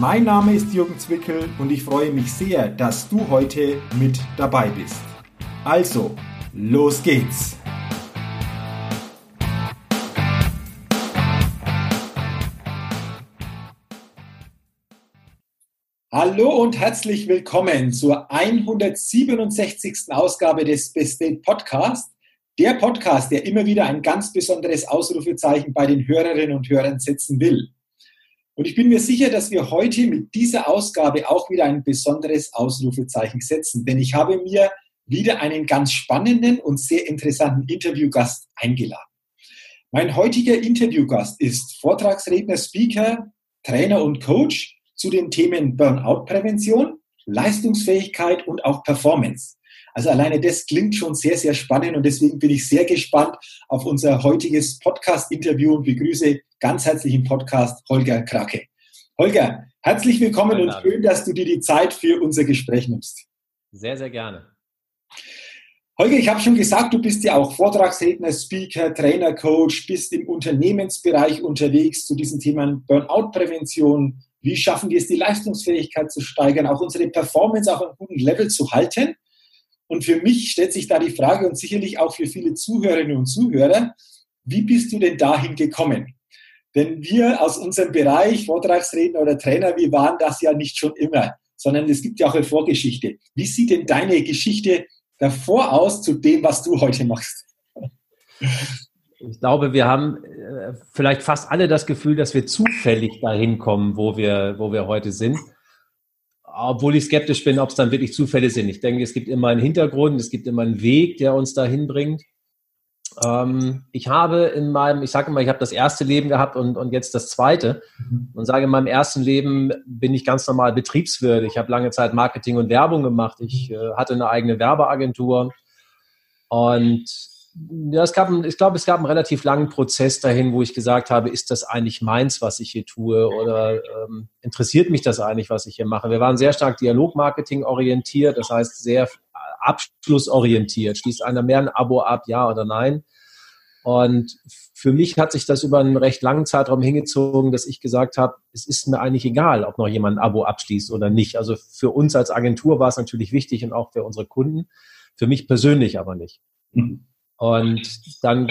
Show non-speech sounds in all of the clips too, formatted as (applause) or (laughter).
Mein Name ist Jürgen Zwickel und ich freue mich sehr, dass du heute mit dabei bist. Also, los geht's! Hallo und herzlich willkommen zur 167. Ausgabe des Best Date Podcast. Der Podcast, der immer wieder ein ganz besonderes Ausrufezeichen bei den Hörerinnen und Hörern setzen will. Und ich bin mir sicher, dass wir heute mit dieser Ausgabe auch wieder ein besonderes Ausrufezeichen setzen, denn ich habe mir wieder einen ganz spannenden und sehr interessanten Interviewgast eingeladen. Mein heutiger Interviewgast ist Vortragsredner, Speaker, Trainer und Coach zu den Themen Burnout-Prävention, Leistungsfähigkeit und auch Performance. Also alleine das klingt schon sehr, sehr spannend und deswegen bin ich sehr gespannt auf unser heutiges Podcast-Interview und begrüße ganz herzlich im Podcast Holger Krake. Holger, herzlich willkommen und schön, dass du dir die Zeit für unser Gespräch nimmst. Sehr, sehr gerne. Holger, ich habe schon gesagt, du bist ja auch Vortragsredner, Speaker, Trainer, Coach, bist im Unternehmensbereich unterwegs zu diesen Themen Burnout-Prävention. Wie schaffen wir es, die Leistungsfähigkeit zu steigern, auch unsere Performance auf einem guten Level zu halten? Und für mich stellt sich da die Frage und sicherlich auch für viele Zuhörerinnen und Zuhörer, wie bist du denn dahin gekommen? Denn wir aus unserem Bereich, Vortragsredner oder Trainer, wir waren das ja nicht schon immer, sondern es gibt ja auch eine Vorgeschichte. Wie sieht denn deine Geschichte davor aus zu dem, was du heute machst? Ich glaube, wir haben äh, vielleicht fast alle das Gefühl, dass wir zufällig dahin kommen, wo wir, wo wir heute sind obwohl ich skeptisch bin, ob es dann wirklich Zufälle sind. Ich denke, es gibt immer einen Hintergrund, es gibt immer einen Weg, der uns dahin bringt. Ähm, ich habe in meinem, ich sage immer, ich habe das erste Leben gehabt und, und jetzt das zweite. Mhm. Und sage, in meinem ersten Leben bin ich ganz normal Betriebswirt. Ich habe lange Zeit Marketing und Werbung gemacht. Ich äh, hatte eine eigene Werbeagentur. Und ja, es gab, ich glaube, es gab einen relativ langen Prozess dahin, wo ich gesagt habe, ist das eigentlich meins, was ich hier tue oder ähm, interessiert mich das eigentlich, was ich hier mache? Wir waren sehr stark Dialogmarketing orientiert, das heißt sehr abschlussorientiert. Schließt einer mehr ein Abo ab, ja oder nein? Und für mich hat sich das über einen recht langen Zeitraum hingezogen, dass ich gesagt habe, es ist mir eigentlich egal, ob noch jemand ein Abo abschließt oder nicht. Also für uns als Agentur war es natürlich wichtig und auch für unsere Kunden, für mich persönlich aber nicht. Mhm. Und dann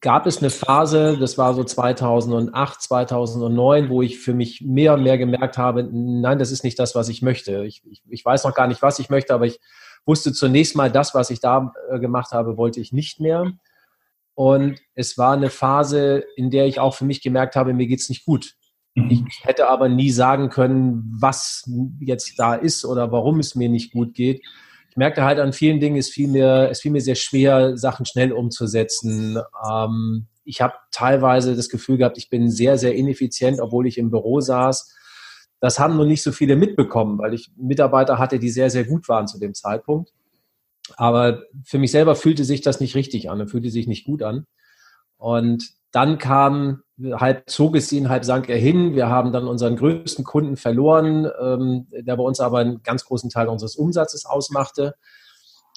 gab es eine Phase, das war so 2008, 2009, wo ich für mich mehr und mehr gemerkt habe, nein, das ist nicht das, was ich möchte. Ich, ich, ich weiß noch gar nicht, was ich möchte, aber ich wusste zunächst mal, das, was ich da äh, gemacht habe, wollte ich nicht mehr. Und es war eine Phase, in der ich auch für mich gemerkt habe, mir geht's nicht gut. Mhm. Ich hätte aber nie sagen können, was jetzt da ist oder warum es mir nicht gut geht ich merkte halt an vielen Dingen, es fiel mir, es fiel mir sehr schwer, Sachen schnell umzusetzen. Ähm, ich habe teilweise das Gefühl gehabt, ich bin sehr, sehr ineffizient, obwohl ich im Büro saß. Das haben nur nicht so viele mitbekommen, weil ich Mitarbeiter hatte, die sehr, sehr gut waren zu dem Zeitpunkt. Aber für mich selber fühlte sich das nicht richtig an, fühlte sich nicht gut an. Und dann kam, halb zog es ihn, halb sank er hin. Wir haben dann unseren größten Kunden verloren, ähm, der bei uns aber einen ganz großen Teil unseres Umsatzes ausmachte.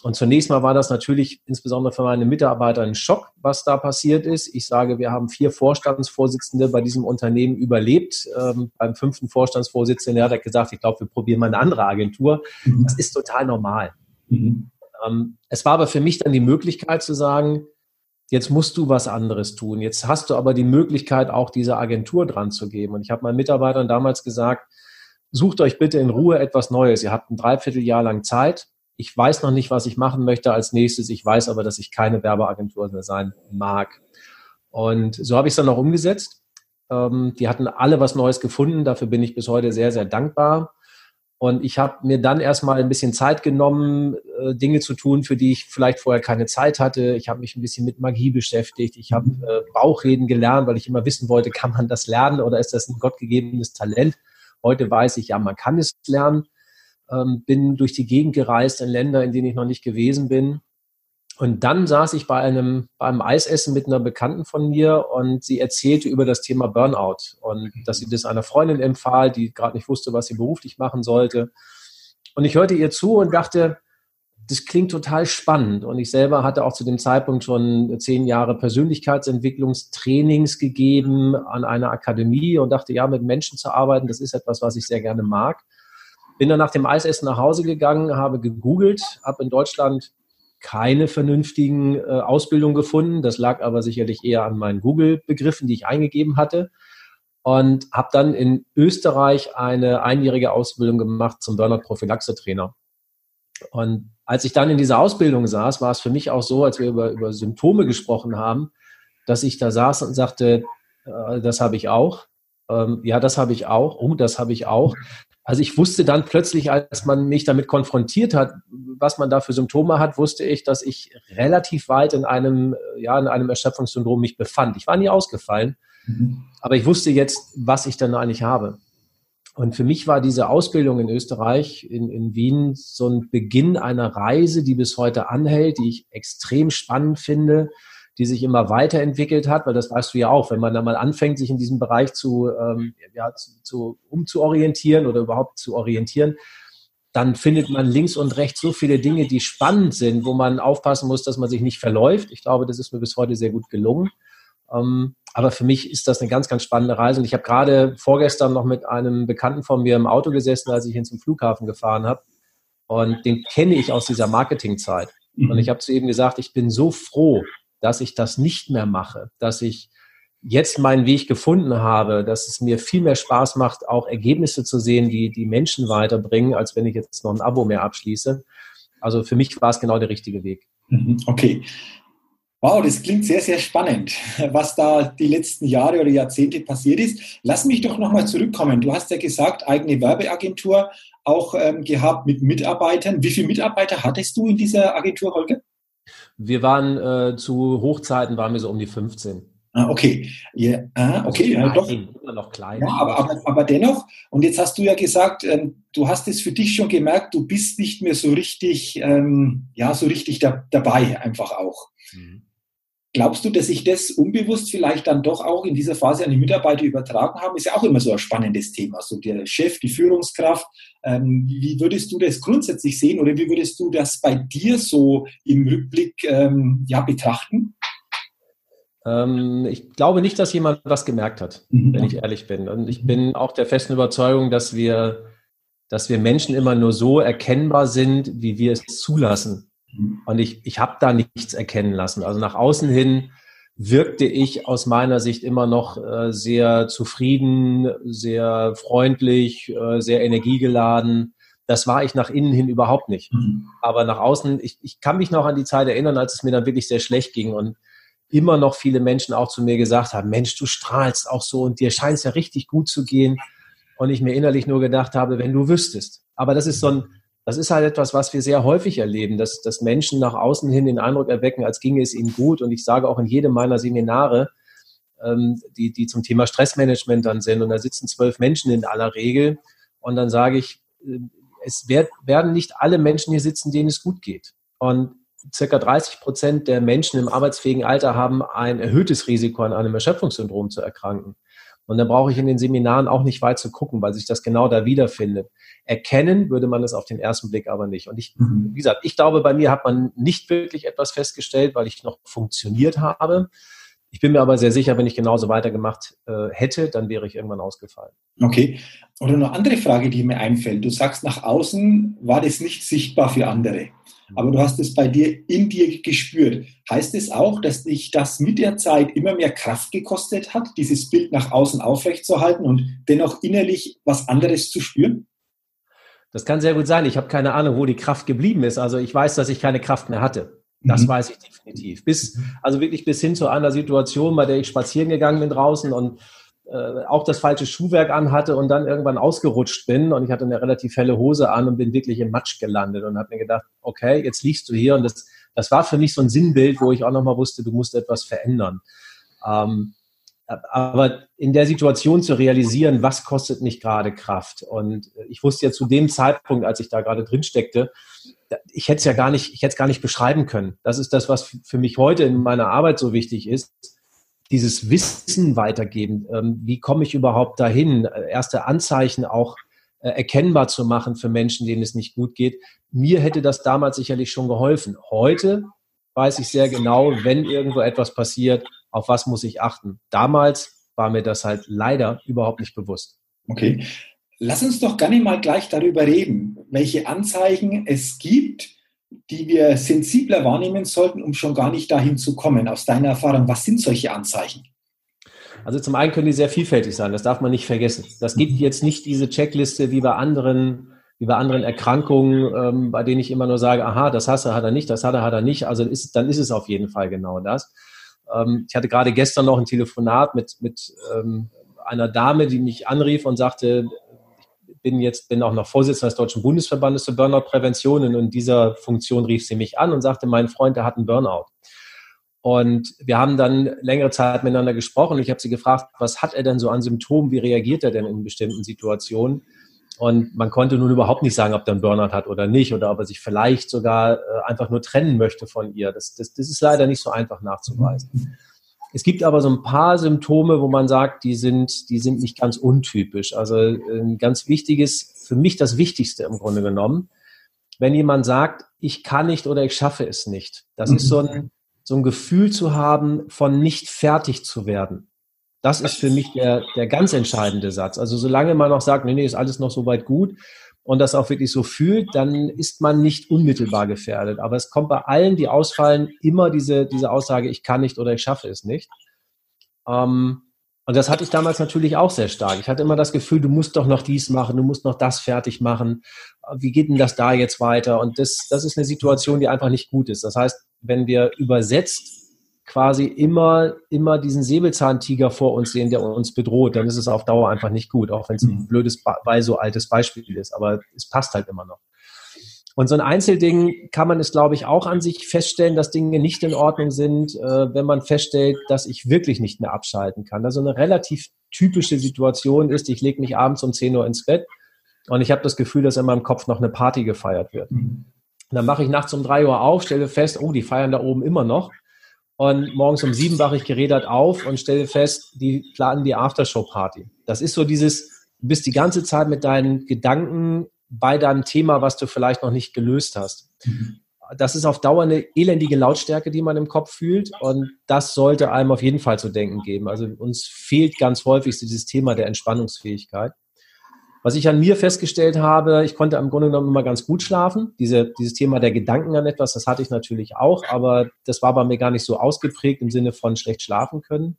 Und zunächst mal war das natürlich insbesondere für meine Mitarbeiter ein Schock, was da passiert ist. Ich sage, wir haben vier Vorstandsvorsitzende bei diesem Unternehmen überlebt. Ähm, beim fünften Vorstandsvorsitzenden hat er gesagt, ich glaube, wir probieren mal eine andere Agentur. Mhm. Das ist total normal. Mhm. Ähm, es war aber für mich dann die Möglichkeit zu sagen, Jetzt musst du was anderes tun. Jetzt hast du aber die Möglichkeit, auch diese Agentur dran zu geben. Und ich habe meinen Mitarbeitern damals gesagt, sucht euch bitte in Ruhe etwas Neues. Ihr habt ein Dreivierteljahr lang Zeit. Ich weiß noch nicht, was ich machen möchte als nächstes. Ich weiß aber, dass ich keine Werbeagentur mehr sein mag. Und so habe ich es dann auch umgesetzt. Ähm, die hatten alle was Neues gefunden. Dafür bin ich bis heute sehr, sehr dankbar. Und ich habe mir dann erstmal ein bisschen Zeit genommen, äh, Dinge zu tun, für die ich vielleicht vorher keine Zeit hatte. Ich habe mich ein bisschen mit Magie beschäftigt. Ich habe äh, Bauchreden gelernt, weil ich immer wissen wollte, kann man das lernen oder ist das ein gottgegebenes Talent? Heute weiß ich, ja, man kann es lernen. ähm, bin durch die Gegend gereist in Länder, in denen ich noch nicht gewesen bin. Und dann saß ich bei einem, beim Eisessen mit einer Bekannten von mir und sie erzählte über das Thema Burnout und dass sie das einer Freundin empfahl, die gerade nicht wusste, was sie beruflich machen sollte. Und ich hörte ihr zu und dachte, das klingt total spannend. Und ich selber hatte auch zu dem Zeitpunkt schon zehn Jahre Persönlichkeitsentwicklungstrainings gegeben an einer Akademie und dachte, ja, mit Menschen zu arbeiten, das ist etwas, was ich sehr gerne mag. Bin dann nach dem Eisessen nach Hause gegangen, habe gegoogelt, habe in Deutschland keine vernünftigen äh, Ausbildungen gefunden. Das lag aber sicherlich eher an meinen Google-Begriffen, die ich eingegeben hatte. Und habe dann in Österreich eine einjährige Ausbildung gemacht zum Burnout-Prophylaxe-Trainer. Und als ich dann in dieser Ausbildung saß, war es für mich auch so, als wir über, über Symptome gesprochen haben, dass ich da saß und sagte, äh, das habe ich auch. Ähm, ja, das habe ich auch. Oh, das habe ich auch. Also ich wusste dann plötzlich, als man mich damit konfrontiert hat, was man da für Symptome hat, wusste ich, dass ich relativ weit in einem, ja, in einem Erschöpfungssyndrom mich befand. Ich war nie ausgefallen, mhm. aber ich wusste jetzt, was ich dann eigentlich habe. Und für mich war diese Ausbildung in Österreich, in, in Wien, so ein Beginn einer Reise, die bis heute anhält, die ich extrem spannend finde, die sich immer weiterentwickelt hat, weil das weißt du ja auch, wenn man da mal anfängt, sich in diesem Bereich zu, ähm, ja, zu, zu umzuorientieren oder überhaupt zu orientieren, dann findet man links und rechts so viele Dinge, die spannend sind, wo man aufpassen muss, dass man sich nicht verläuft. Ich glaube, das ist mir bis heute sehr gut gelungen. Ähm, aber für mich ist das eine ganz, ganz spannende Reise. Und ich habe gerade vorgestern noch mit einem Bekannten von mir im Auto gesessen, als ich ihn zum Flughafen gefahren habe. Und den kenne ich aus dieser Marketingzeit. Und ich habe zu ihm gesagt, ich bin so froh, dass ich das nicht mehr mache, dass ich jetzt meinen Weg gefunden habe, dass es mir viel mehr Spaß macht, auch Ergebnisse zu sehen, die die Menschen weiterbringen, als wenn ich jetzt noch ein Abo mehr abschließe. Also für mich war es genau der richtige Weg. Mhm, okay. Wow, das klingt sehr, sehr spannend, was da die letzten Jahre oder Jahrzehnte passiert ist. Lass mich doch nochmal zurückkommen. Du hast ja gesagt, eigene Werbeagentur auch ähm, gehabt mit Mitarbeitern. Wie viele Mitarbeiter hattest du in dieser Agentur, Holger? Wir waren äh, zu Hochzeiten waren wir so um die 15. Ah, okay. Ja, ah, okay, also ja, doch. Immer noch klein. Ja, aber, aber, aber dennoch, und jetzt hast du ja gesagt, ähm, du hast es für dich schon gemerkt, du bist nicht mehr so richtig, ähm, ja, so richtig da, dabei, einfach auch. Mhm. Glaubst du, dass sich das unbewusst vielleicht dann doch auch in dieser Phase an die Mitarbeiter übertragen haben? Ist ja auch immer so ein spannendes Thema. So der Chef, die Führungskraft. Ähm, wie würdest du das grundsätzlich sehen oder wie würdest du das bei dir so im Rückblick ähm, ja, betrachten? Ähm, ich glaube nicht, dass jemand was gemerkt hat, mhm. wenn ich ehrlich bin. Und ich bin auch der festen Überzeugung, dass wir, dass wir Menschen immer nur so erkennbar sind, wie wir es zulassen. Und ich, ich habe da nichts erkennen lassen. Also nach außen hin wirkte ich aus meiner Sicht immer noch äh, sehr zufrieden, sehr freundlich, äh, sehr energiegeladen. Das war ich nach innen hin überhaupt nicht. Mhm. Aber nach außen, ich, ich kann mich noch an die Zeit erinnern, als es mir dann wirklich sehr schlecht ging und immer noch viele Menschen auch zu mir gesagt haben, Mensch, du strahlst auch so und dir scheint es ja richtig gut zu gehen. Und ich mir innerlich nur gedacht habe, wenn du wüsstest. Aber das ist so ein, das ist halt etwas, was wir sehr häufig erleben, dass, dass Menschen nach außen hin den Eindruck erwecken, als ginge es ihnen gut. Und ich sage auch in jedem meiner Seminare, ähm, die, die zum Thema Stressmanagement dann sind, und da sitzen zwölf Menschen in aller Regel, und dann sage ich, äh, es werd, werden nicht alle Menschen hier sitzen, denen es gut geht. Und circa 30 Prozent der Menschen im arbeitsfähigen Alter haben ein erhöhtes Risiko, an einem Erschöpfungssyndrom zu erkranken. Und da brauche ich in den Seminaren auch nicht weit zu gucken, weil sich das genau da wiederfindet. Erkennen würde man es auf den ersten Blick aber nicht. Und ich, mhm. wie gesagt, ich glaube, bei mir hat man nicht wirklich etwas festgestellt, weil ich noch funktioniert habe. Ich bin mir aber sehr sicher, wenn ich genauso weitergemacht äh, hätte, dann wäre ich irgendwann ausgefallen. Okay. Oder eine andere Frage, die mir einfällt. Du sagst, nach außen war das nicht sichtbar für andere aber du hast es bei dir in dir gespürt. Heißt es auch, dass dich das mit der Zeit immer mehr Kraft gekostet hat, dieses Bild nach außen aufrechtzuerhalten und dennoch innerlich was anderes zu spüren? Das kann sehr gut sein. Ich habe keine Ahnung, wo die Kraft geblieben ist. Also ich weiß, dass ich keine Kraft mehr hatte. Das mhm. weiß ich definitiv. Bis, also wirklich bis hin zu einer Situation, bei der ich spazieren gegangen bin draußen und äh, auch das falsche Schuhwerk anhatte und dann irgendwann ausgerutscht bin und ich hatte eine relativ helle Hose an und bin wirklich im Matsch gelandet und habe mir gedacht, okay, jetzt liegst du hier und das, das war für mich so ein Sinnbild, wo ich auch nochmal wusste, du musst etwas verändern. Ähm, aber in der Situation zu realisieren, was kostet mich gerade Kraft? Und ich wusste ja zu dem Zeitpunkt, als ich da gerade drin steckte, ich hätte es ja gar nicht, ich hätte es gar nicht beschreiben können. Das ist das, was für mich heute in meiner Arbeit so wichtig ist. Dieses Wissen weitergeben. Ähm, wie komme ich überhaupt dahin? Erste Anzeichen auch äh, erkennbar zu machen für Menschen, denen es nicht gut geht. Mir hätte das damals sicherlich schon geholfen. Heute weiß ich sehr genau, wenn irgendwo etwas passiert, auf was muss ich achten. Damals war mir das halt leider überhaupt nicht bewusst. Okay. Lass uns doch gerne mal gleich darüber reden, welche Anzeichen es gibt, die wir sensibler wahrnehmen sollten, um schon gar nicht dahin zu kommen. Aus deiner Erfahrung, was sind solche Anzeichen? Also zum einen können die sehr vielfältig sein, das darf man nicht vergessen. Das gibt jetzt nicht diese Checkliste wie bei anderen, wie bei anderen Erkrankungen, ähm, bei denen ich immer nur sage, aha, das hast du, hat er nicht, das hat er, hat er nicht. Also ist, dann ist es auf jeden Fall genau das. Ähm, ich hatte gerade gestern noch ein Telefonat mit, mit ähm, einer Dame, die mich anrief und sagte, bin jetzt, bin auch noch Vorsitzender des Deutschen Bundesverbandes zur Burnout-Prävention und in dieser Funktion rief sie mich an und sagte, mein Freund, der hat einen Burnout. Und wir haben dann längere Zeit miteinander gesprochen. Ich habe sie gefragt, was hat er denn so an Symptomen? Wie reagiert er denn in bestimmten Situationen? Und man konnte nun überhaupt nicht sagen, ob er einen Burnout hat oder nicht oder ob er sich vielleicht sogar äh, einfach nur trennen möchte von ihr. Das, das, das ist leider nicht so einfach nachzuweisen. Es gibt aber so ein paar Symptome, wo man sagt, die sind, die sind nicht ganz untypisch. Also ein ganz wichtiges, für mich das Wichtigste im Grunde genommen, wenn jemand sagt, ich kann nicht oder ich schaffe es nicht. Das ist so ein, so ein Gefühl zu haben, von nicht fertig zu werden. Das ist für mich der, der ganz entscheidende Satz. Also solange man noch sagt, nee, nee, ist alles noch so weit gut und das auch wirklich so fühlt, dann ist man nicht unmittelbar gefährdet. Aber es kommt bei allen, die ausfallen, immer diese, diese Aussage, ich kann nicht oder ich schaffe es nicht. Ähm, und das hatte ich damals natürlich auch sehr stark. Ich hatte immer das Gefühl, du musst doch noch dies machen, du musst noch das fertig machen. Wie geht denn das da jetzt weiter? Und das, das ist eine Situation, die einfach nicht gut ist. Das heißt, wenn wir übersetzt quasi immer, immer diesen Säbelzahntiger vor uns sehen, der uns bedroht, dann ist es auf Dauer einfach nicht gut, auch wenn es ein mhm. blödes, weil so altes Beispiel ist. Aber es passt halt immer noch. Und so ein Einzelding kann man es, glaube ich, auch an sich feststellen, dass Dinge nicht in Ordnung sind, äh, wenn man feststellt, dass ich wirklich nicht mehr abschalten kann. Also eine relativ typische Situation ist, ich lege mich abends um 10 Uhr ins Bett und ich habe das Gefühl, dass in meinem Kopf noch eine Party gefeiert wird. Mhm. Dann mache ich nachts um 3 Uhr auf, stelle fest, oh, die feiern da oben immer noch. Und morgens um sieben wache ich gerädert auf und stelle fest, die planen die Aftershow-Party. Das ist so dieses, du bist die ganze Zeit mit deinen Gedanken bei deinem Thema, was du vielleicht noch nicht gelöst hast. Das ist auf Dauer eine elendige Lautstärke, die man im Kopf fühlt. Und das sollte einem auf jeden Fall zu denken geben. Also uns fehlt ganz häufig dieses Thema der Entspannungsfähigkeit. Was ich an mir festgestellt habe, ich konnte im Grunde genommen immer ganz gut schlafen. Diese, dieses Thema der Gedanken an etwas, das hatte ich natürlich auch, aber das war bei mir gar nicht so ausgeprägt im Sinne von schlecht schlafen können.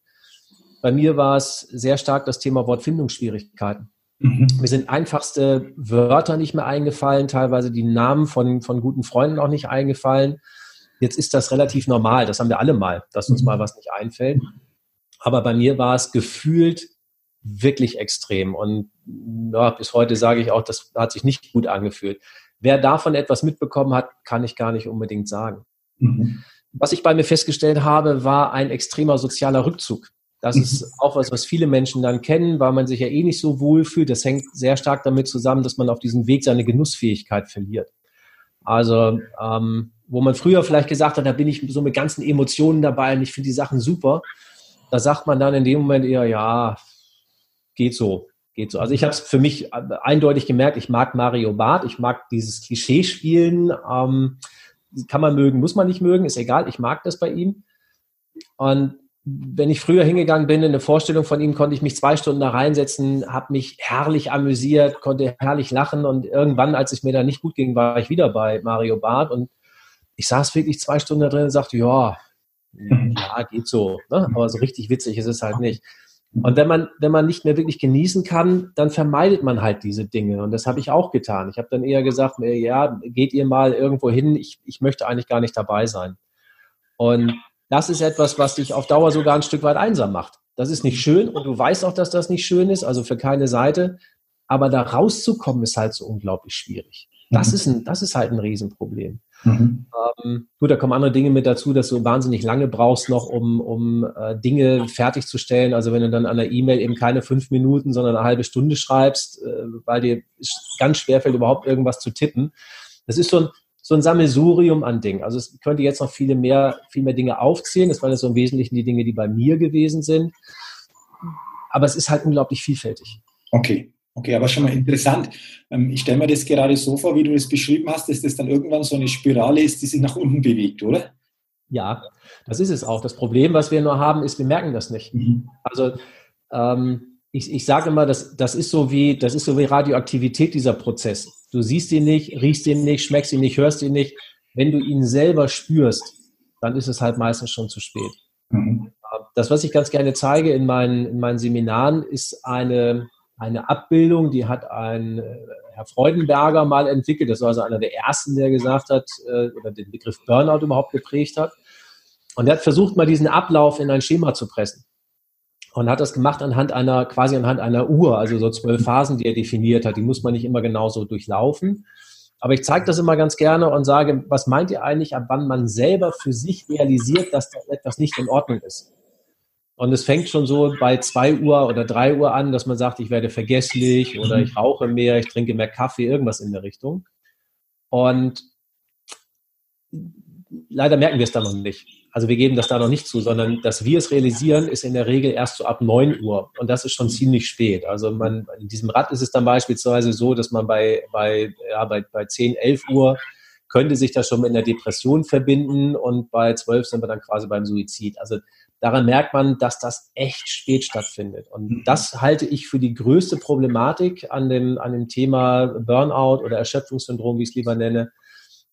Bei mir war es sehr stark das Thema Wortfindungsschwierigkeiten. Mhm. Mir sind einfachste Wörter nicht mehr eingefallen, teilweise die Namen von, von guten Freunden auch nicht eingefallen. Jetzt ist das relativ normal, das haben wir alle mal, dass uns mhm. mal was nicht einfällt. Aber bei mir war es gefühlt wirklich extrem. Und ja, bis heute sage ich auch, das hat sich nicht gut angefühlt. Wer davon etwas mitbekommen hat, kann ich gar nicht unbedingt sagen. Mhm. Was ich bei mir festgestellt habe, war ein extremer sozialer Rückzug. Das mhm. ist auch was, was viele Menschen dann kennen, weil man sich ja eh nicht so wohl fühlt. Das hängt sehr stark damit zusammen, dass man auf diesem Weg seine Genussfähigkeit verliert. Also, ähm, wo man früher vielleicht gesagt hat, da bin ich so mit ganzen Emotionen dabei und ich finde die Sachen super. Da sagt man dann in dem Moment eher, ja, geht so. Geht so. Also ich habe es für mich äh, eindeutig gemerkt, ich mag Mario Barth, ich mag dieses Klischee-Spielen. Ähm, kann man mögen, muss man nicht mögen, ist egal, ich mag das bei ihm. Und wenn ich früher hingegangen bin in eine Vorstellung von ihm, konnte ich mich zwei Stunden da reinsetzen, habe mich herrlich amüsiert, konnte herrlich lachen und irgendwann, als es mir da nicht gut ging, war ich wieder bei Mario Barth und ich saß wirklich zwei Stunden da drin und sagte, ja, ja, geht so. Ne? Aber so richtig witzig ist es halt nicht. Und wenn man, wenn man nicht mehr wirklich genießen kann, dann vermeidet man halt diese Dinge. Und das habe ich auch getan. Ich habe dann eher gesagt, ja, geht ihr mal irgendwo hin, ich, ich möchte eigentlich gar nicht dabei sein. Und das ist etwas, was dich auf Dauer sogar ein Stück weit einsam macht. Das ist nicht schön und du weißt auch, dass das nicht schön ist, also für keine Seite. Aber da rauszukommen ist halt so unglaublich schwierig. Das mhm. ist, ein, das ist halt ein Riesenproblem. Mhm. Ähm, gut, da kommen andere Dinge mit dazu, dass du wahnsinnig lange brauchst noch, um, um äh, Dinge fertigzustellen. Also wenn du dann an der E-Mail eben keine fünf Minuten, sondern eine halbe Stunde schreibst, äh, weil dir ganz schwer fällt, überhaupt irgendwas zu tippen. Das ist so ein, so ein Sammelsurium an Dingen. Also es könnte jetzt noch viele mehr, viel mehr Dinge aufzählen. Das waren jetzt so im Wesentlichen die Dinge, die bei mir gewesen sind. Aber es ist halt unglaublich vielfältig. Okay. Okay, aber schon mal interessant. Ähm, ich stelle mir das gerade so vor, wie du es beschrieben hast, dass das dann irgendwann so eine Spirale ist, die sich nach unten bewegt, oder? Ja, das ist es auch. Das Problem, was wir nur haben, ist, wir merken das nicht. Mhm. Also ähm, ich, ich sage immer, das, das, ist so wie, das ist so wie Radioaktivität, dieser Prozess. Du siehst ihn nicht, riechst ihn nicht, schmeckst ihn nicht, hörst ihn nicht. Wenn du ihn selber spürst, dann ist es halt meistens schon zu spät. Mhm. Das, was ich ganz gerne zeige in meinen, in meinen Seminaren, ist eine, eine Abbildung, die hat ein äh, Herr Freudenberger mal entwickelt. Das war also einer der ersten, der gesagt hat, äh, oder den Begriff Burnout überhaupt geprägt hat. Und er hat versucht, mal diesen Ablauf in ein Schema zu pressen. Und hat das gemacht anhand einer, quasi anhand einer Uhr, also so zwölf Phasen, die er definiert hat. Die muss man nicht immer genauso durchlaufen. Aber ich zeige das immer ganz gerne und sage, was meint ihr eigentlich, ab wann man selber für sich realisiert, dass da etwas nicht in Ordnung ist? Und es fängt schon so bei zwei Uhr oder drei Uhr an, dass man sagt, ich werde vergesslich oder ich rauche mehr, ich trinke mehr Kaffee, irgendwas in der Richtung. Und leider merken wir es dann noch nicht. Also wir geben das da noch nicht zu, sondern dass wir es realisieren, ist in der Regel erst so ab neun Uhr. Und das ist schon ziemlich spät. Also man, in diesem Rad ist es dann beispielsweise so, dass man bei, bei, ja, bei, bei 10, 11 Uhr könnte sich das schon mit einer Depression verbinden und bei 12 sind wir dann quasi beim Suizid. Also daran merkt man, dass das echt spät stattfindet. Und mhm. das halte ich für die größte Problematik an dem, an dem Thema Burnout oder Erschöpfungssyndrom, wie ich es lieber nenne,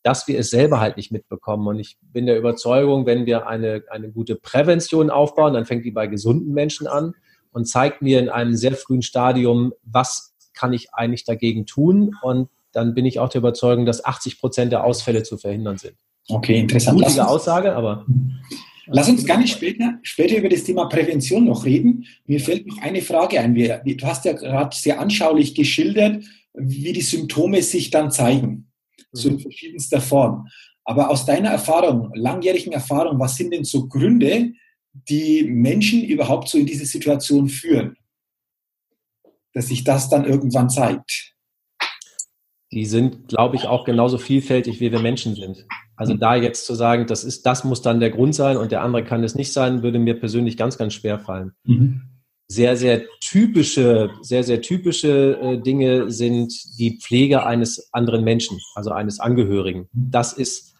dass wir es selber halt nicht mitbekommen. Und ich bin der Überzeugung, wenn wir eine, eine gute Prävention aufbauen, dann fängt die bei gesunden Menschen an und zeigt mir in einem sehr frühen Stadium, was kann ich eigentlich dagegen tun. Und dann bin ich auch der Überzeugung, dass 80 Prozent der Ausfälle zu verhindern sind. Okay, interessant. Mutige Aussage, aber. Lass uns gar nicht später, später über das Thema Prävention noch reden. Mir fällt noch eine Frage ein. Du hast ja gerade sehr anschaulich geschildert, wie die Symptome sich dann zeigen, so in mhm. verschiedenster Form. Aber aus deiner Erfahrung, langjährigen Erfahrung, was sind denn so Gründe, die Menschen überhaupt so in diese Situation führen, dass sich das dann irgendwann zeigt? Die sind, glaube ich, auch genauso vielfältig, wie wir Menschen sind. Also da jetzt zu sagen, das ist, das muss dann der Grund sein und der andere kann es nicht sein, würde mir persönlich ganz, ganz schwer fallen. Mhm. Sehr, sehr typische, sehr, sehr typische äh, Dinge sind die Pflege eines anderen Menschen, also eines Angehörigen. Das ist,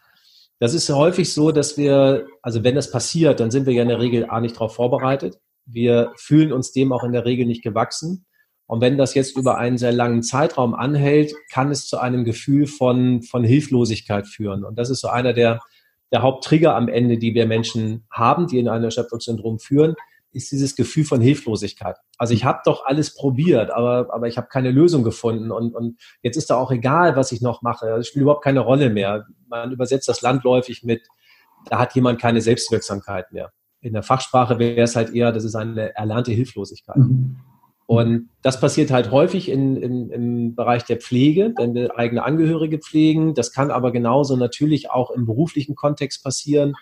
das ist häufig so, dass wir, also wenn das passiert, dann sind wir ja in der Regel A nicht darauf vorbereitet. Wir fühlen uns dem auch in der Regel nicht gewachsen. Und wenn das jetzt über einen sehr langen Zeitraum anhält, kann es zu einem Gefühl von, von Hilflosigkeit führen. Und das ist so einer der, der Haupttrigger am Ende, die wir Menschen haben, die in ein Erschöpfungssyndrom führen, ist dieses Gefühl von Hilflosigkeit. Also ich habe doch alles probiert, aber, aber ich habe keine Lösung gefunden und, und jetzt ist da auch egal, was ich noch mache. Das spielt überhaupt keine Rolle mehr. Man übersetzt das landläufig mit, da hat jemand keine Selbstwirksamkeit mehr. In der Fachsprache wäre es halt eher, das ist eine erlernte Hilflosigkeit. Mhm. Und das passiert halt häufig in, in, im Bereich der Pflege, wenn wir eigene Angehörige pflegen. Das kann aber genauso natürlich auch im beruflichen Kontext passieren,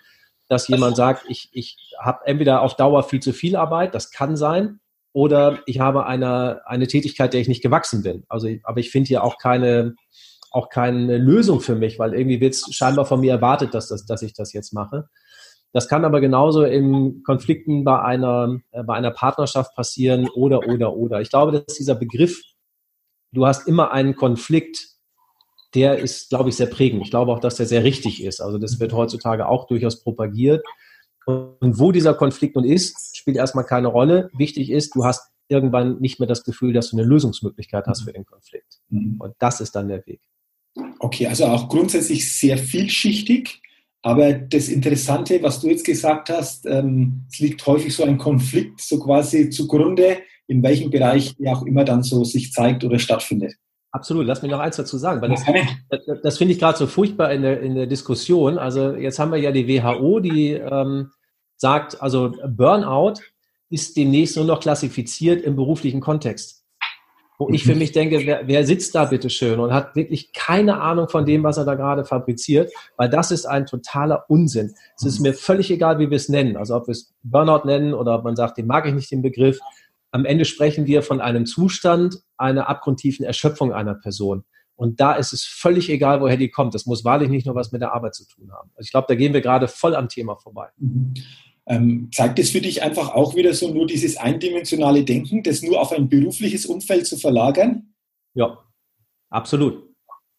dass jemand sagt, ich, ich habe entweder auf Dauer viel zu viel Arbeit, das kann sein, oder ich habe eine, eine Tätigkeit, der ich nicht gewachsen bin. Also, aber ich finde hier auch keine, auch keine Lösung für mich, weil irgendwie wird es scheinbar von mir erwartet, dass, das, dass ich das jetzt mache. Das kann aber genauso in Konflikten bei einer, äh, bei einer Partnerschaft passieren oder, oder, oder. Ich glaube, dass dieser Begriff, du hast immer einen Konflikt, der ist, glaube ich, sehr prägend. Ich glaube auch, dass der sehr richtig ist. Also das wird heutzutage auch durchaus propagiert. Und wo dieser Konflikt nun ist, spielt erstmal keine Rolle. Wichtig ist, du hast irgendwann nicht mehr das Gefühl, dass du eine Lösungsmöglichkeit hast für den Konflikt. Mhm. Und das ist dann der Weg. Okay, also auch grundsätzlich sehr vielschichtig. Aber das Interessante, was du jetzt gesagt hast, ähm, es liegt häufig so ein Konflikt so quasi zugrunde, in welchem Bereich er auch immer dann so sich zeigt oder stattfindet. Absolut, lass mich noch eins dazu sagen, weil das, das, das finde ich gerade so furchtbar in der, in der Diskussion. Also jetzt haben wir ja die WHO, die ähm, sagt, also Burnout ist demnächst nur noch klassifiziert im beruflichen Kontext. Wo ich für mich denke, wer, wer sitzt da bitte schön und hat wirklich keine Ahnung von dem, was er da gerade fabriziert, weil das ist ein totaler Unsinn. Es ist mir völlig egal, wie wir es nennen, also ob wir es Burnout nennen oder ob man sagt, den mag ich nicht den Begriff. Am Ende sprechen wir von einem Zustand einer abgrundtiefen Erschöpfung einer Person. Und da ist es völlig egal, woher die kommt. Das muss wahrlich nicht nur was mit der Arbeit zu tun haben. Also ich glaube, da gehen wir gerade voll am Thema vorbei. Ähm, zeigt es für dich einfach auch wieder so nur dieses eindimensionale Denken, das nur auf ein berufliches Umfeld zu verlagern? Ja, absolut.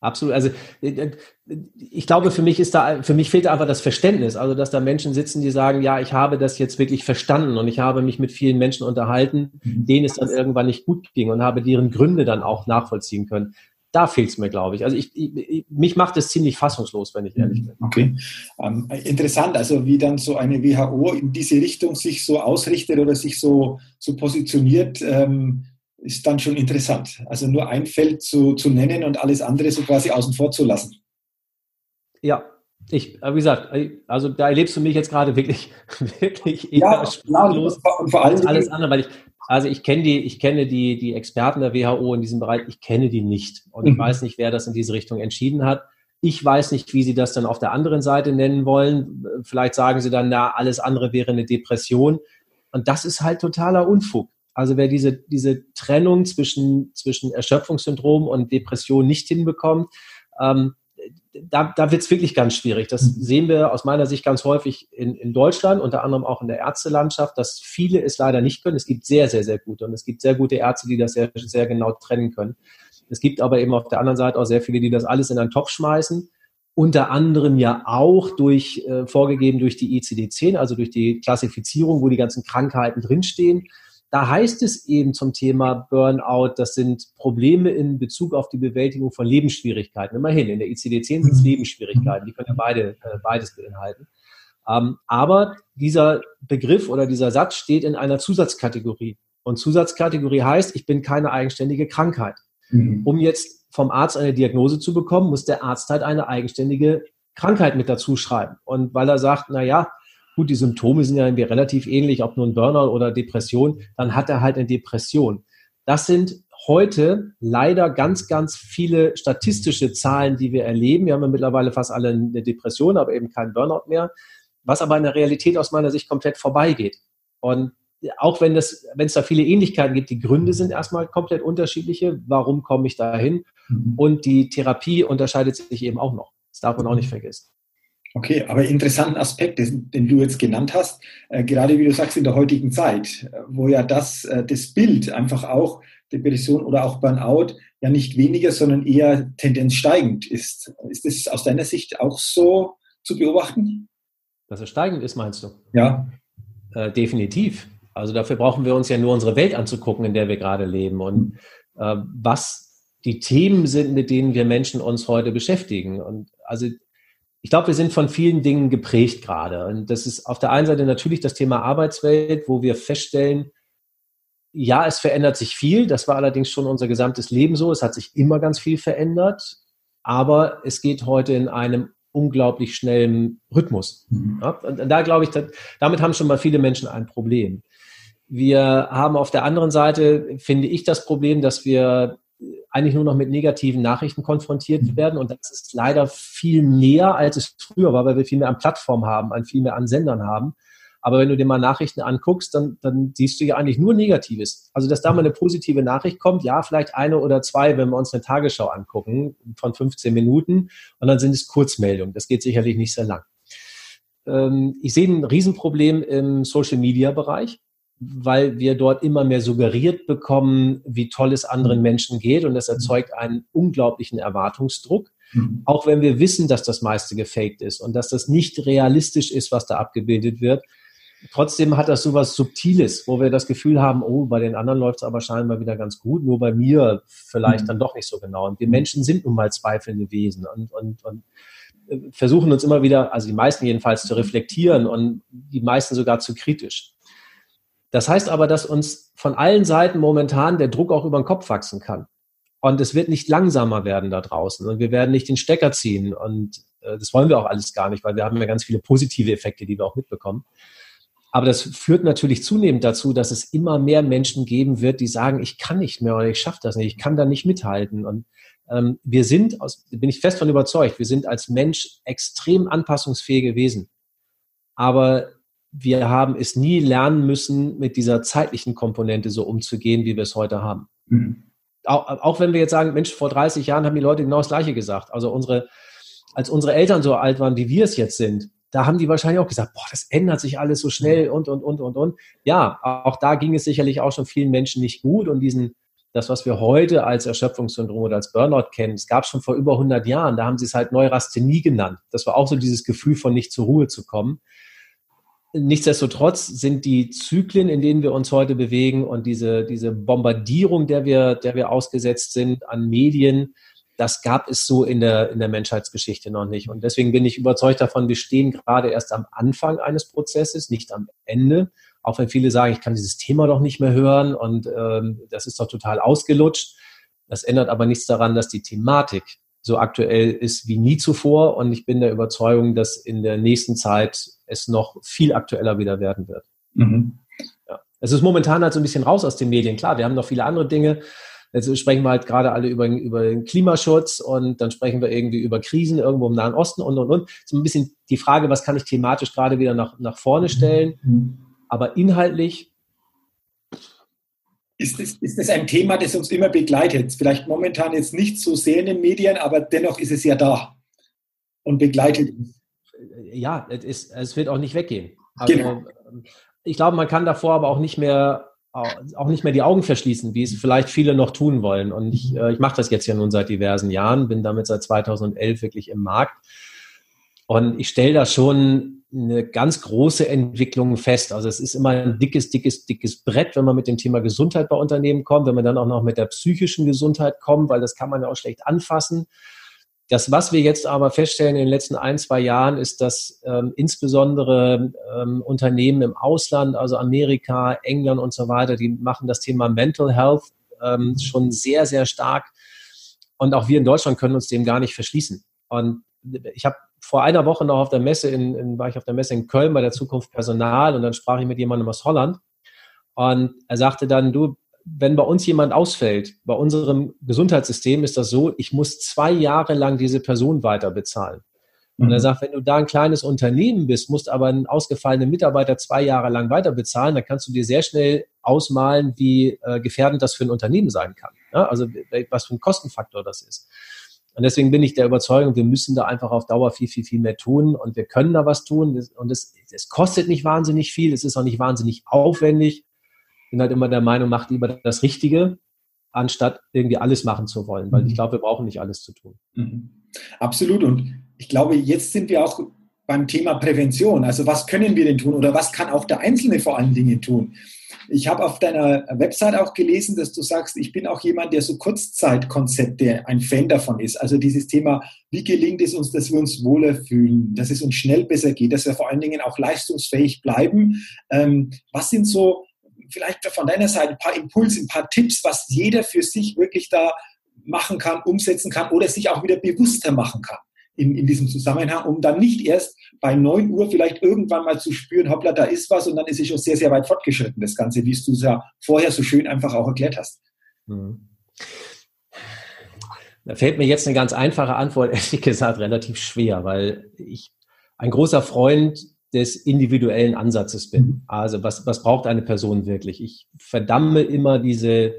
Absolut. Also ich glaube, für mich ist da, für mich fehlt da einfach das Verständnis. Also, dass da Menschen sitzen, die sagen, ja, ich habe das jetzt wirklich verstanden und ich habe mich mit vielen Menschen unterhalten, mhm. denen es dann irgendwann nicht gut ging und habe deren Gründe dann auch nachvollziehen können da fehlt es mir, glaube ich. Also ich, ich, mich macht es ziemlich fassungslos, wenn ich ehrlich bin. Okay. Ähm, interessant, also wie dann so eine WHO in diese Richtung sich so ausrichtet oder sich so, so positioniert, ähm, ist dann schon interessant. Also nur ein Feld zu, zu nennen und alles andere so quasi außen vor zu lassen. Ja, ich, wie gesagt, also da erlebst du mich jetzt gerade wirklich, (laughs) wirklich ja, und vor allem alles andere, weil ich, also ich kenne die, ich kenne die, die Experten der WHO in diesem Bereich, ich kenne die nicht. Und ich mhm. weiß nicht, wer das in diese Richtung entschieden hat. Ich weiß nicht, wie sie das dann auf der anderen Seite nennen wollen. Vielleicht sagen sie dann, na, alles andere wäre eine Depression. Und das ist halt totaler Unfug. Also wer diese, diese Trennung zwischen, zwischen Erschöpfungssyndrom und Depression nicht hinbekommt, ähm, da, da wird es wirklich ganz schwierig. Das mhm. sehen wir aus meiner Sicht ganz häufig in, in Deutschland, unter anderem auch in der Ärztelandschaft, dass viele es leider nicht können. Es gibt sehr, sehr, sehr gute und es gibt sehr gute Ärzte, die das sehr, sehr genau trennen können. Es gibt aber eben auf der anderen Seite auch sehr viele, die das alles in einen Topf schmeißen. Unter anderem ja auch durch, äh, vorgegeben durch die ICD-10, also durch die Klassifizierung, wo die ganzen Krankheiten drinstehen. Da heißt es eben zum Thema Burnout, das sind Probleme in Bezug auf die Bewältigung von Lebensschwierigkeiten. Immerhin, in der ICD-10 sind es mhm. Lebensschwierigkeiten, die können ja beide, äh, beides beinhalten. Ähm, aber dieser Begriff oder dieser Satz steht in einer Zusatzkategorie. Und Zusatzkategorie heißt, ich bin keine eigenständige Krankheit. Mhm. Um jetzt vom Arzt eine Diagnose zu bekommen, muss der Arzt halt eine eigenständige Krankheit mit dazu schreiben. Und weil er sagt, na ja, gut, die Symptome sind ja irgendwie relativ ähnlich, ob nun Burnout oder Depression, dann hat er halt eine Depression. Das sind heute leider ganz, ganz viele statistische Zahlen, die wir erleben. Wir haben ja mittlerweile fast alle eine Depression, aber eben keinen Burnout mehr, was aber in der Realität aus meiner Sicht komplett vorbeigeht. Und auch wenn es, da viele Ähnlichkeiten gibt, die Gründe sind erstmal komplett unterschiedliche. Warum komme ich da hin? Mhm. Und die Therapie unterscheidet sich eben auch noch. Das darf man auch nicht vergessen. Okay, aber interessanten Aspekt, den, du jetzt genannt hast, äh, gerade wie du sagst, in der heutigen Zeit, wo ja das, äh, das Bild einfach auch Depression oder auch Burnout ja nicht weniger, sondern eher Tendenz steigend ist. Ist das aus deiner Sicht auch so zu beobachten? Dass es steigend ist, meinst du? Ja. Äh, definitiv. Also dafür brauchen wir uns ja nur unsere Welt anzugucken, in der wir gerade leben und äh, was die Themen sind, mit denen wir Menschen uns heute beschäftigen. Und also ich glaube, wir sind von vielen Dingen geprägt gerade. Und das ist auf der einen Seite natürlich das Thema Arbeitswelt, wo wir feststellen, ja, es verändert sich viel. Das war allerdings schon unser gesamtes Leben so. Es hat sich immer ganz viel verändert. Aber es geht heute in einem unglaublich schnellen Rhythmus. Mhm. Ja, und da glaube ich, damit haben schon mal viele Menschen ein Problem. Wir haben auf der anderen Seite, finde ich, das Problem, dass wir eigentlich nur noch mit negativen Nachrichten konfrontiert werden. Und das ist leider viel mehr, als es früher war, weil wir viel mehr an Plattformen haben, an viel mehr an Sendern haben. Aber wenn du dir mal Nachrichten anguckst, dann, dann siehst du ja eigentlich nur Negatives. Also, dass da mal eine positive Nachricht kommt, ja, vielleicht eine oder zwei, wenn wir uns eine Tagesschau angucken von 15 Minuten und dann sind es Kurzmeldungen. Das geht sicherlich nicht sehr lang. Ähm, ich sehe ein Riesenproblem im Social-Media-Bereich weil wir dort immer mehr suggeriert bekommen, wie toll es anderen mhm. Menschen geht und das mhm. erzeugt einen unglaublichen Erwartungsdruck. Mhm. Auch wenn wir wissen, dass das meiste gefaked ist und dass das nicht realistisch ist, was da abgebildet wird. Trotzdem hat das so was Subtiles, wo wir das Gefühl haben, oh, bei den anderen läuft es aber scheinbar wieder ganz gut, nur bei mir vielleicht mhm. dann doch nicht so genau. Und wir Menschen sind nun mal zweifelnde Wesen und, und, und äh, versuchen uns immer wieder, also die meisten jedenfalls, zu reflektieren und die meisten sogar zu kritisch. Das heißt aber, dass uns von allen Seiten momentan der Druck auch über den Kopf wachsen kann. Und es wird nicht langsamer werden da draußen und wir werden nicht den Stecker ziehen. Und äh, das wollen wir auch alles gar nicht, weil wir haben ja ganz viele positive Effekte, die wir auch mitbekommen. Aber das führt natürlich zunehmend dazu, dass es immer mehr Menschen geben wird, die sagen, ich kann nicht mehr oder ich schaffe das nicht, ich kann da nicht mithalten. Und ähm, wir sind, aus, bin ich fest von überzeugt, wir sind als Mensch extrem anpassungsfähige Wesen. Aber wir haben es nie lernen müssen, mit dieser zeitlichen Komponente so umzugehen, wie wir es heute haben. Mhm. Auch, auch, wenn wir jetzt sagen, Mensch, vor 30 Jahren haben die Leute genau das Gleiche gesagt. Also unsere, als unsere Eltern so alt waren, wie wir es jetzt sind, da haben die wahrscheinlich auch gesagt, boah, das ändert sich alles so schnell und, und, und, und, und. Ja, auch da ging es sicherlich auch schon vielen Menschen nicht gut und diesen, das, was wir heute als Erschöpfungssyndrom oder als Burnout kennen, es gab schon vor über 100 Jahren, da haben sie es halt Neurasthenie genannt. Das war auch so dieses Gefühl von nicht zur Ruhe zu kommen. Nichtsdestotrotz sind die Zyklen, in denen wir uns heute bewegen und diese, diese Bombardierung, der wir, der wir ausgesetzt sind an Medien, das gab es so in der, in der Menschheitsgeschichte noch nicht. Und deswegen bin ich überzeugt davon, wir stehen gerade erst am Anfang eines Prozesses, nicht am Ende. Auch wenn viele sagen, ich kann dieses Thema doch nicht mehr hören und ähm, das ist doch total ausgelutscht. Das ändert aber nichts daran, dass die Thematik so aktuell ist wie nie zuvor. Und ich bin der Überzeugung, dass in der nächsten Zeit es noch viel aktueller wieder werden wird. Mhm. Ja. Es ist momentan halt so ein bisschen raus aus den Medien. Klar, wir haben noch viele andere Dinge. Jetzt sprechen wir halt gerade alle über, über den Klimaschutz und dann sprechen wir irgendwie über Krisen irgendwo im Nahen Osten und, und, und. So ein bisschen die Frage, was kann ich thematisch gerade wieder nach, nach vorne stellen. Mhm. Aber inhaltlich ist das, ist das ein Thema, das uns immer begleitet? Vielleicht momentan jetzt nicht so sehr in den Medien, aber dennoch ist es ja da und begleitet uns. Ja, es, ist, es wird auch nicht weggehen. Also, genau. Ich glaube, man kann davor aber auch nicht mehr auch nicht mehr die Augen verschließen, wie es vielleicht viele noch tun wollen. Und ich, äh, ich mache das jetzt ja nun seit diversen Jahren, bin damit seit 2011 wirklich im Markt. Und ich stelle da schon eine ganz große Entwicklung fest. Also es ist immer ein dickes, dickes, dickes Brett, wenn man mit dem Thema Gesundheit bei Unternehmen kommt, wenn man dann auch noch mit der psychischen Gesundheit kommt, weil das kann man ja auch schlecht anfassen. Das, was wir jetzt aber feststellen in den letzten ein, zwei Jahren, ist, dass ähm, insbesondere ähm, Unternehmen im Ausland, also Amerika, England und so weiter, die machen das Thema Mental Health ähm, schon sehr, sehr stark. Und auch wir in Deutschland können uns dem gar nicht verschließen. Und ich habe vor einer Woche noch auf der Messe, in, in, war ich auf der Messe in Köln bei der Zukunft Personal und dann sprach ich mit jemandem aus Holland und er sagte dann, du, wenn bei uns jemand ausfällt, bei unserem Gesundheitssystem ist das so, ich muss zwei Jahre lang diese Person weiter bezahlen. Und er mhm. sagt, wenn du da ein kleines Unternehmen bist, musst aber einen ausgefallenen Mitarbeiter zwei Jahre lang weiter bezahlen, dann kannst du dir sehr schnell ausmalen, wie äh, gefährdend das für ein Unternehmen sein kann. Ja? Also was für ein Kostenfaktor das ist. Und deswegen bin ich der Überzeugung, wir müssen da einfach auf Dauer viel, viel, viel mehr tun und wir können da was tun. Und es, es kostet nicht wahnsinnig viel, es ist auch nicht wahnsinnig aufwendig. Ich bin halt immer der Meinung, macht lieber das Richtige, anstatt irgendwie alles machen zu wollen, weil ich mhm. glaube, wir brauchen nicht alles zu tun. Mhm. Absolut. Und ich glaube, jetzt sind wir auch beim Thema Prävention. Also was können wir denn tun oder was kann auch der Einzelne vor allen Dingen tun? Ich habe auf deiner Website auch gelesen, dass du sagst, ich bin auch jemand, der so Kurzzeitkonzepte ein Fan davon ist. Also dieses Thema, wie gelingt es uns, dass wir uns wohler fühlen, dass es uns schnell besser geht, dass wir vor allen Dingen auch leistungsfähig bleiben. Ähm, was sind so vielleicht von deiner Seite ein paar Impulse, ein paar Tipps, was jeder für sich wirklich da machen kann, umsetzen kann oder sich auch wieder bewusster machen kann? In, in diesem Zusammenhang, um dann nicht erst bei 9 Uhr vielleicht irgendwann mal zu spüren, hoppla, da ist was und dann ist es schon sehr, sehr weit fortgeschritten, das Ganze, wie du es ja vorher so schön einfach auch erklärt hast. Mhm. Da fällt mir jetzt eine ganz einfache Antwort, (laughs) ehrlich gesagt, relativ schwer, weil ich ein großer Freund des individuellen Ansatzes bin. Mhm. Also was, was braucht eine Person wirklich? Ich verdamme immer diese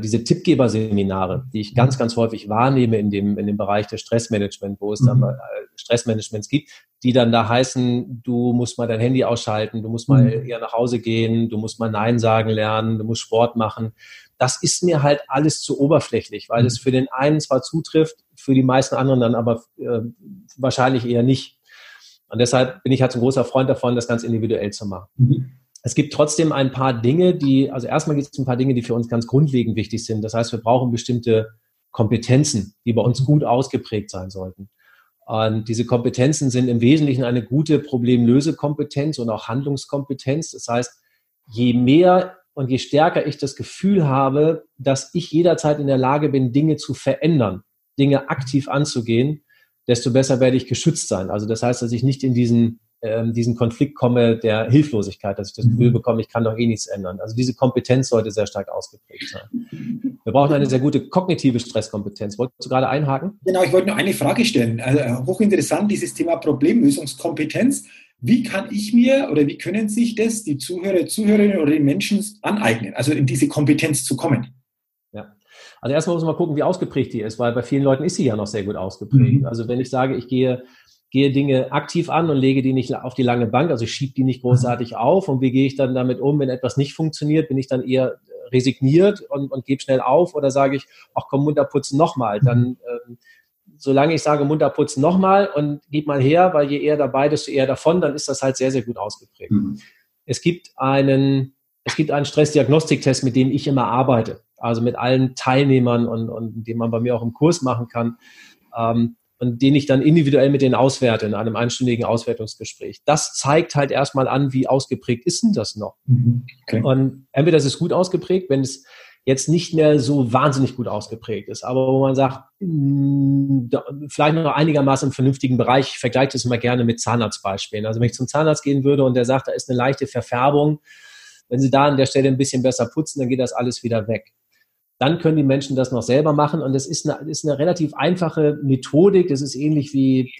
diese Tippgeberseminare, die ich ganz, ganz häufig wahrnehme in dem, in dem Bereich des Stressmanagement, wo es mhm. dann mal äh, Stressmanagements gibt, die dann da heißen, du musst mal dein Handy ausschalten, du musst mal mhm. eher nach Hause gehen, du musst mal Nein sagen lernen, du musst Sport machen. Das ist mir halt alles zu oberflächlich, weil mhm. es für den einen zwar zutrifft, für die meisten anderen dann aber äh, wahrscheinlich eher nicht. Und deshalb bin ich halt so ein großer Freund davon, das ganz individuell zu machen. Mhm. Es gibt trotzdem ein paar Dinge, die, also erstmal gibt es ein paar Dinge, die für uns ganz grundlegend wichtig sind. Das heißt, wir brauchen bestimmte Kompetenzen, die bei uns mhm. gut ausgeprägt sein sollten. Und diese Kompetenzen sind im Wesentlichen eine gute Problemlösekompetenz und auch Handlungskompetenz. Das heißt, je mehr und je stärker ich das Gefühl habe, dass ich jederzeit in der Lage bin, Dinge zu verändern, Dinge aktiv anzugehen, desto besser werde ich geschützt sein. Also das heißt, dass ich nicht in diesen ähm, diesen Konflikt komme der Hilflosigkeit, dass ich das Gefühl mhm. bekomme, ich kann doch eh nichts ändern. Also diese Kompetenz sollte sehr stark ausgeprägt sein. Wir brauchen eine sehr gute kognitive Stresskompetenz. Wolltest du gerade einhaken? Genau, ich wollte nur eine Frage stellen. Also, äh, hochinteressant, dieses Thema Problemlösungskompetenz. Wie kann ich mir oder wie können sich das die Zuhörer, Zuhörerinnen oder die Menschen aneignen, also in diese Kompetenz zu kommen? Ja. Also erstmal muss man gucken, wie ausgeprägt die ist, weil bei vielen Leuten ist sie ja noch sehr gut ausgeprägt. Mhm. Also wenn ich sage, ich gehe gehe Dinge aktiv an und lege die nicht auf die lange Bank, also ich schiebe die nicht großartig auf. Und wie gehe ich dann damit um, wenn etwas nicht funktioniert? Bin ich dann eher resigniert und, und gebe schnell auf oder sage ich, ach komm, munter putzen nochmal. Dann, ähm, solange ich sage, munter putzen nochmal und gib mal her, weil je eher dabei, desto eher davon, dann ist das halt sehr, sehr gut ausgeprägt. Mhm. Es gibt einen, es gibt einen Stressdiagnostiktest, mit dem ich immer arbeite. Also mit allen Teilnehmern und, und den man bei mir auch im Kurs machen kann. Ähm, und den ich dann individuell mit denen auswerte in einem einstündigen Auswertungsgespräch. Das zeigt halt erstmal an, wie ausgeprägt ist denn das noch? Mhm. Okay. Und entweder ist es gut ausgeprägt, wenn es jetzt nicht mehr so wahnsinnig gut ausgeprägt ist, aber wo man sagt, hm, vielleicht noch einigermaßen im vernünftigen Bereich, ich vergleiche das immer gerne mit Zahnarztbeispielen. Also wenn ich zum Zahnarzt gehen würde und der sagt, da ist eine leichte Verfärbung, wenn Sie da an der Stelle ein bisschen besser putzen, dann geht das alles wieder weg dann können die Menschen das noch selber machen. Und das ist eine, ist eine relativ einfache Methodik. Das ist ähnlich wie,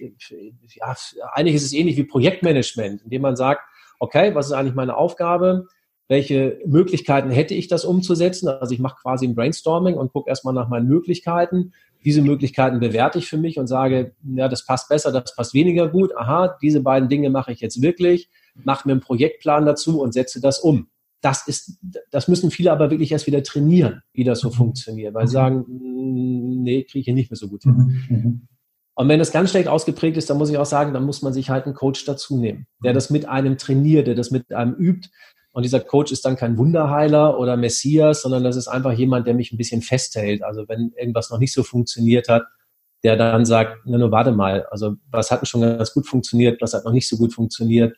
ja, eigentlich ist es ähnlich wie Projektmanagement, indem man sagt, okay, was ist eigentlich meine Aufgabe? Welche Möglichkeiten hätte ich, das umzusetzen? Also ich mache quasi ein Brainstorming und gucke erstmal nach meinen Möglichkeiten. Diese Möglichkeiten bewerte ich für mich und sage, ja, das passt besser, das passt weniger gut. Aha, diese beiden Dinge mache ich jetzt wirklich, mache mir einen Projektplan dazu und setze das um das ist, das müssen viele aber wirklich erst wieder trainieren, wie das so mhm. funktioniert, weil sie sagen, mm, nee, kriege ich hier nicht mehr so gut hin. Mhm. mhm. Und wenn das ganz schlecht ausgeprägt ist, dann muss ich auch sagen, dann muss man sich halt einen Coach dazu nehmen, der mhm. das mit einem trainiert, der das mit einem übt. Und dieser Coach ist dann kein Wunderheiler oder Messias, sondern das ist einfach jemand, der mich ein bisschen festhält. Also wenn irgendwas noch nicht so funktioniert hat, der dann sagt, na nur warte mal, also was hat denn schon ganz gut funktioniert, was hat noch nicht so gut funktioniert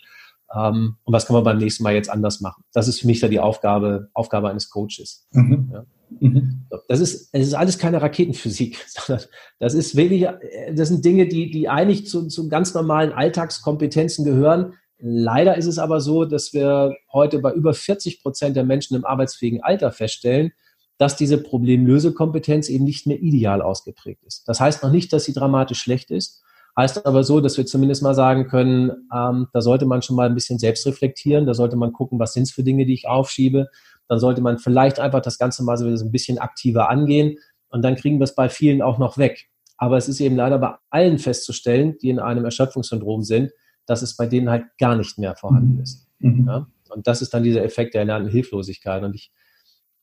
ähm, und was kann man beim nächsten Mal jetzt anders machen? Das ist für mich da die Aufgabe, Aufgabe eines Coaches. Mhm. Ja. Mhm. Das ist, es ist alles keine Raketenphysik, (laughs) sondern das ist wirklich, das sind Dinge, die, die eigentlich zu, zu ganz normalen Alltagskompetenzen gehören. Leider ist es aber so, dass wir heute bei über 40 Prozent der Menschen im arbeitsfähigen Alter feststellen, dass diese Problemlösekompetenz eben nicht mehr ideal ausgeprägt ist. Das heißt noch nicht, dass sie dramatisch schlecht ist, Heißt aber so, dass wir zumindest mal sagen können, ähm, da sollte man schon mal ein bisschen selbst reflektieren, da sollte man gucken, was sind es für Dinge, die ich aufschiebe. Dann sollte man vielleicht einfach das Ganze mal so ein bisschen aktiver angehen und dann kriegen wir es bei vielen auch noch weg. Aber es ist eben leider bei allen festzustellen, die in einem Erschöpfungssyndrom sind, dass es bei denen halt gar nicht mehr vorhanden mhm. ist. Mhm. Ja? Und das ist dann dieser Effekt der erlernten Hilflosigkeit. Und ich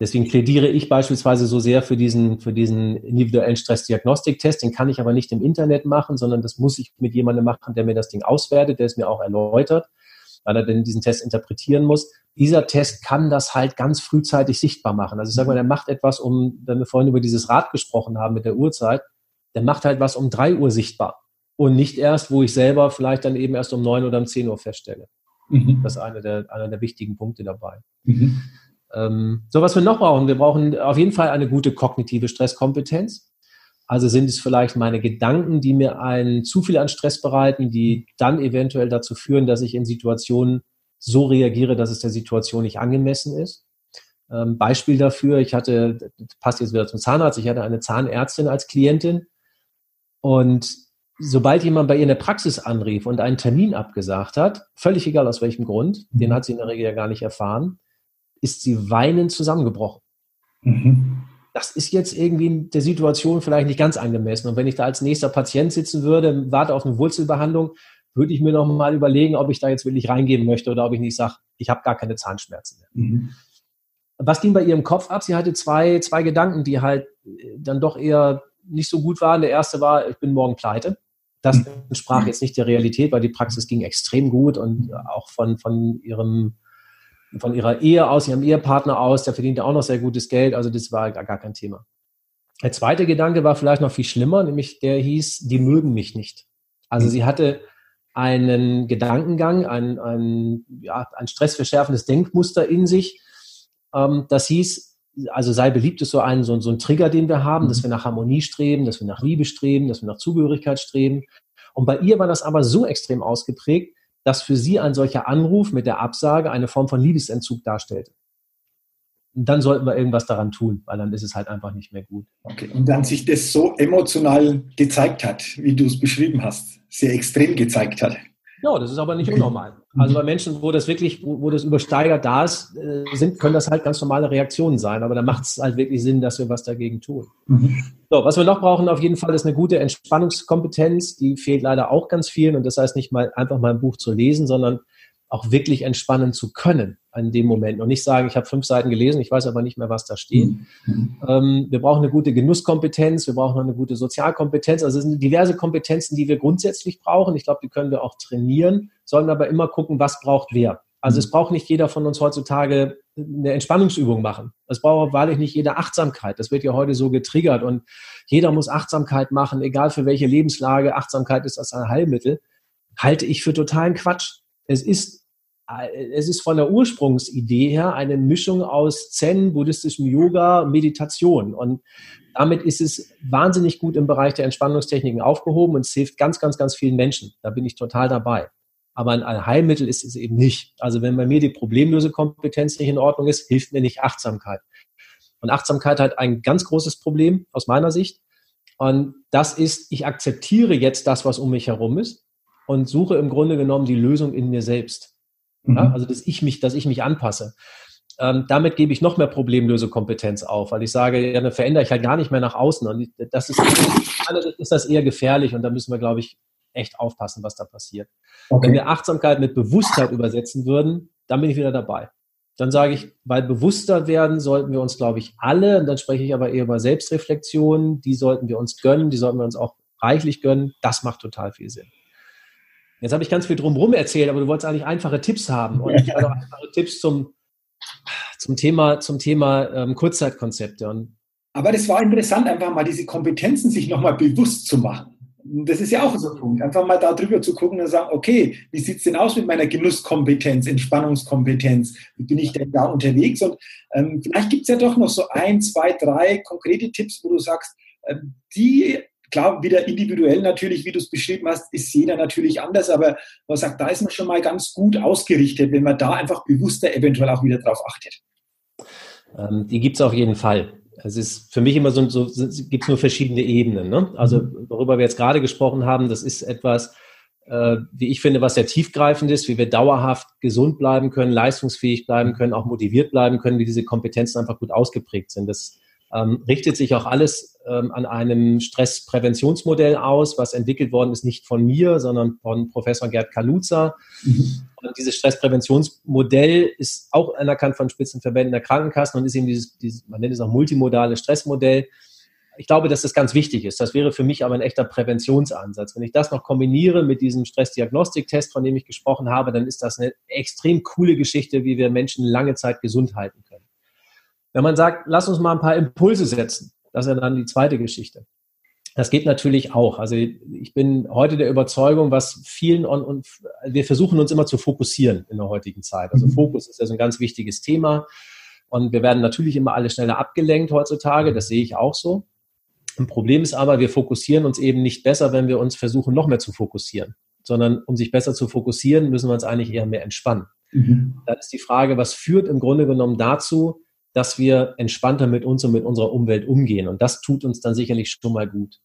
Deswegen plädiere ich beispielsweise so sehr für diesen, für diesen individuellen Stressdiagnostiktest. Den kann ich aber nicht im Internet machen, sondern das muss ich mit jemandem machen, der mir das Ding auswertet, der es mir auch erläutert, weil er denn diesen Test interpretieren muss. Dieser Test kann das halt ganz frühzeitig sichtbar machen. Also ich sage mal, der macht etwas, um, wenn wir vorhin über dieses Rad gesprochen haben mit der Uhrzeit, der macht halt was um drei Uhr sichtbar. Und nicht erst, wo ich selber vielleicht dann eben erst um neun oder um zehn Uhr feststelle. Mhm. Das ist einer der, einer der wichtigen Punkte dabei. Mhm. Ähm, so, was wir noch brauchen, wir brauchen auf jeden Fall eine gute kognitive Stresskompetenz. Also sind es vielleicht meine Gedanken, die mir einen zu viel an Stress bereiten, die dann eventuell dazu führen, dass ich in Situationen so reagiere, dass es der Situation nicht angemessen ist. Ähm, Beispiel dafür, ich hatte, passt jetzt wieder zum Zahnarzt, ich hatte eine Zahnärztin als Klientin und sobald jemand bei ihr in der Praxis anrief und einen Termin abgesagt hat, völlig egal aus welchem Grund, den hat sie in der Regel ja gar nicht erfahren, ist sie weinend zusammengebrochen. Mhm. Das ist jetzt irgendwie in der Situation vielleicht nicht ganz angemessen. Und wenn ich da als nächster Patient sitzen würde, warte auf eine Wurzelbehandlung, würde ich mir noch mal überlegen, ob ich da jetzt wirklich reingehen möchte oder ob ich nicht sage, ich habe gar keine Zahnschmerzen mehr. Mhm. Was ging bei ihrem Kopf ab? Sie hatte zwei, zwei Gedanken, die halt äh, dann doch eher nicht so gut waren. Der erste war, ich bin morgen pleite. Das mhm. entsprach jetzt nicht der Realität, weil die Praxis ging extrem gut und auch von, von ihrem von ihrer Ehe aus, ihrem Ehepartner aus, der verdient auch noch sehr gutes Geld, also das war gar, gar kein Thema. Der zweite Gedanke war vielleicht noch viel schlimmer, nämlich der hieß, die mögen mich nicht. Also sie hatte einen Gedankengang, ein, ein, ja, ein stressverschärfendes Denkmuster in sich. Ähm, das hieß, also sei beliebt ist so ein, so, so ein Trigger, den wir haben, dass wir nach Harmonie streben, dass wir nach Liebe streben, dass wir nach Zugehörigkeit streben. Und bei ihr war das aber so extrem ausgeprägt, dass für sie ein solcher Anruf mit der Absage eine Form von Liebesentzug darstellte. Und dann sollten wir irgendwas daran tun, weil dann ist es halt einfach nicht mehr gut. Okay. Und dann sich das so emotional gezeigt hat, wie du es beschrieben hast, sehr extrem gezeigt hat. Ja, das ist aber nicht unnormal. Also bei Menschen, wo das wirklich, wo, wo das übersteigert da ist, äh, sind, können das halt ganz normale Reaktionen sein. Aber da macht es halt wirklich Sinn, dass wir was dagegen tun. Mhm. So, was wir noch brauchen auf jeden Fall ist eine gute Entspannungskompetenz. Die fehlt leider auch ganz vielen. Und das heißt nicht mal einfach mal ein Buch zu lesen, sondern auch wirklich entspannen zu können in dem Moment und nicht sagen, ich habe fünf Seiten gelesen, ich weiß aber nicht mehr, was da steht. Mhm. Ähm, wir brauchen eine gute Genusskompetenz, wir brauchen eine gute Sozialkompetenz. Also es sind diverse Kompetenzen, die wir grundsätzlich brauchen. Ich glaube, die können wir auch trainieren, sollen aber immer gucken, was braucht wer. Also es braucht nicht jeder von uns heutzutage eine Entspannungsübung machen. Es braucht wahrlich nicht jeder Achtsamkeit. Das wird ja heute so getriggert und jeder muss Achtsamkeit machen, egal für welche Lebenslage. Achtsamkeit ist das ein Heilmittel. Halte ich für totalen Quatsch. Es ist es ist von der Ursprungsidee her eine Mischung aus Zen, buddhistischem Yoga, Meditation. Und damit ist es wahnsinnig gut im Bereich der Entspannungstechniken aufgehoben und es hilft ganz, ganz, ganz vielen Menschen. Da bin ich total dabei. Aber ein Heilmittel ist es eben nicht. Also wenn bei mir die Problemlösekompetenz nicht in Ordnung ist, hilft mir nicht Achtsamkeit. Und Achtsamkeit hat ein ganz großes Problem aus meiner Sicht. Und das ist, ich akzeptiere jetzt das, was um mich herum ist und suche im Grunde genommen die Lösung in mir selbst. Mhm. Ja, also, dass ich mich, dass ich mich anpasse. Ähm, damit gebe ich noch mehr Problemlösekompetenz auf, weil ich sage, ja, dann verändere ich halt gar nicht mehr nach außen. Und das ist, ist das eher gefährlich und da müssen wir, glaube ich, echt aufpassen, was da passiert. Okay. Wenn wir Achtsamkeit mit Bewusstheit übersetzen würden, dann bin ich wieder dabei. Dann sage ich, weil bewusster werden sollten wir uns, glaube ich, alle, und dann spreche ich aber eher über Selbstreflexion, die sollten wir uns gönnen, die sollten wir uns auch reichlich gönnen. Das macht total viel Sinn. Jetzt habe ich ganz viel drumherum erzählt, aber du wolltest eigentlich einfache Tipps haben. Und ich habe einfache Tipps zum, zum Thema, zum Thema ähm, Kurzzeitkonzepte. Und aber das war interessant, einfach mal diese Kompetenzen sich nochmal bewusst zu machen. Das ist ja auch so ein Punkt. Einfach mal da drüber zu gucken und sagen, okay, wie sieht es denn aus mit meiner Genusskompetenz, Entspannungskompetenz? Wie bin ich denn da unterwegs? Und ähm, vielleicht gibt es ja doch noch so ein, zwei, drei konkrete Tipps, wo du sagst, ähm, die Klar, wieder individuell natürlich, wie du es beschrieben hast, ist jeder natürlich anders, aber man sagt, da ist man schon mal ganz gut ausgerichtet, wenn man da einfach bewusster eventuell auch wieder drauf achtet. Ähm, die gibt es auf jeden Fall. Es ist für mich immer so, so gibt es nur verschiedene Ebenen. Ne? Also mhm. worüber wir jetzt gerade gesprochen haben, das ist etwas, äh, wie ich finde, was sehr tiefgreifend ist, wie wir dauerhaft gesund bleiben können, leistungsfähig bleiben können, auch motiviert bleiben können, wie diese Kompetenzen einfach gut ausgeprägt sind. Das ähm, richtet sich auch alles ähm, an einem Stresspräventionsmodell aus, was entwickelt worden ist, nicht von mir, sondern von Professor Gerd Kaluza. Mhm. Und dieses Stresspräventionsmodell ist auch anerkannt von Spitzenverbänden der Krankenkassen und ist eben dieses, dieses man nennt es auch multimodale Stressmodell. Ich glaube, dass das ganz wichtig ist. Das wäre für mich aber ein echter Präventionsansatz. Wenn ich das noch kombiniere mit diesem Stressdiagnostiktest, von dem ich gesprochen habe, dann ist das eine extrem coole Geschichte, wie wir Menschen lange Zeit gesund halten können. Wenn man sagt, lass uns mal ein paar Impulse setzen, das ist ja dann die zweite Geschichte. Das geht natürlich auch. Also ich bin heute der Überzeugung, was vielen und, und wir versuchen uns immer zu fokussieren in der heutigen Zeit. Also mhm. Fokus ist ja so ein ganz wichtiges Thema. Und wir werden natürlich immer alle schneller abgelenkt heutzutage. Das sehe ich auch so. Ein Problem ist aber, wir fokussieren uns eben nicht besser, wenn wir uns versuchen, noch mehr zu fokussieren. Sondern um sich besser zu fokussieren, müssen wir uns eigentlich eher mehr entspannen. Mhm. Dann ist die Frage, was führt im Grunde genommen dazu, dass wir entspannter mit uns und mit unserer Umwelt umgehen. Und das tut uns dann sicherlich schon mal gut.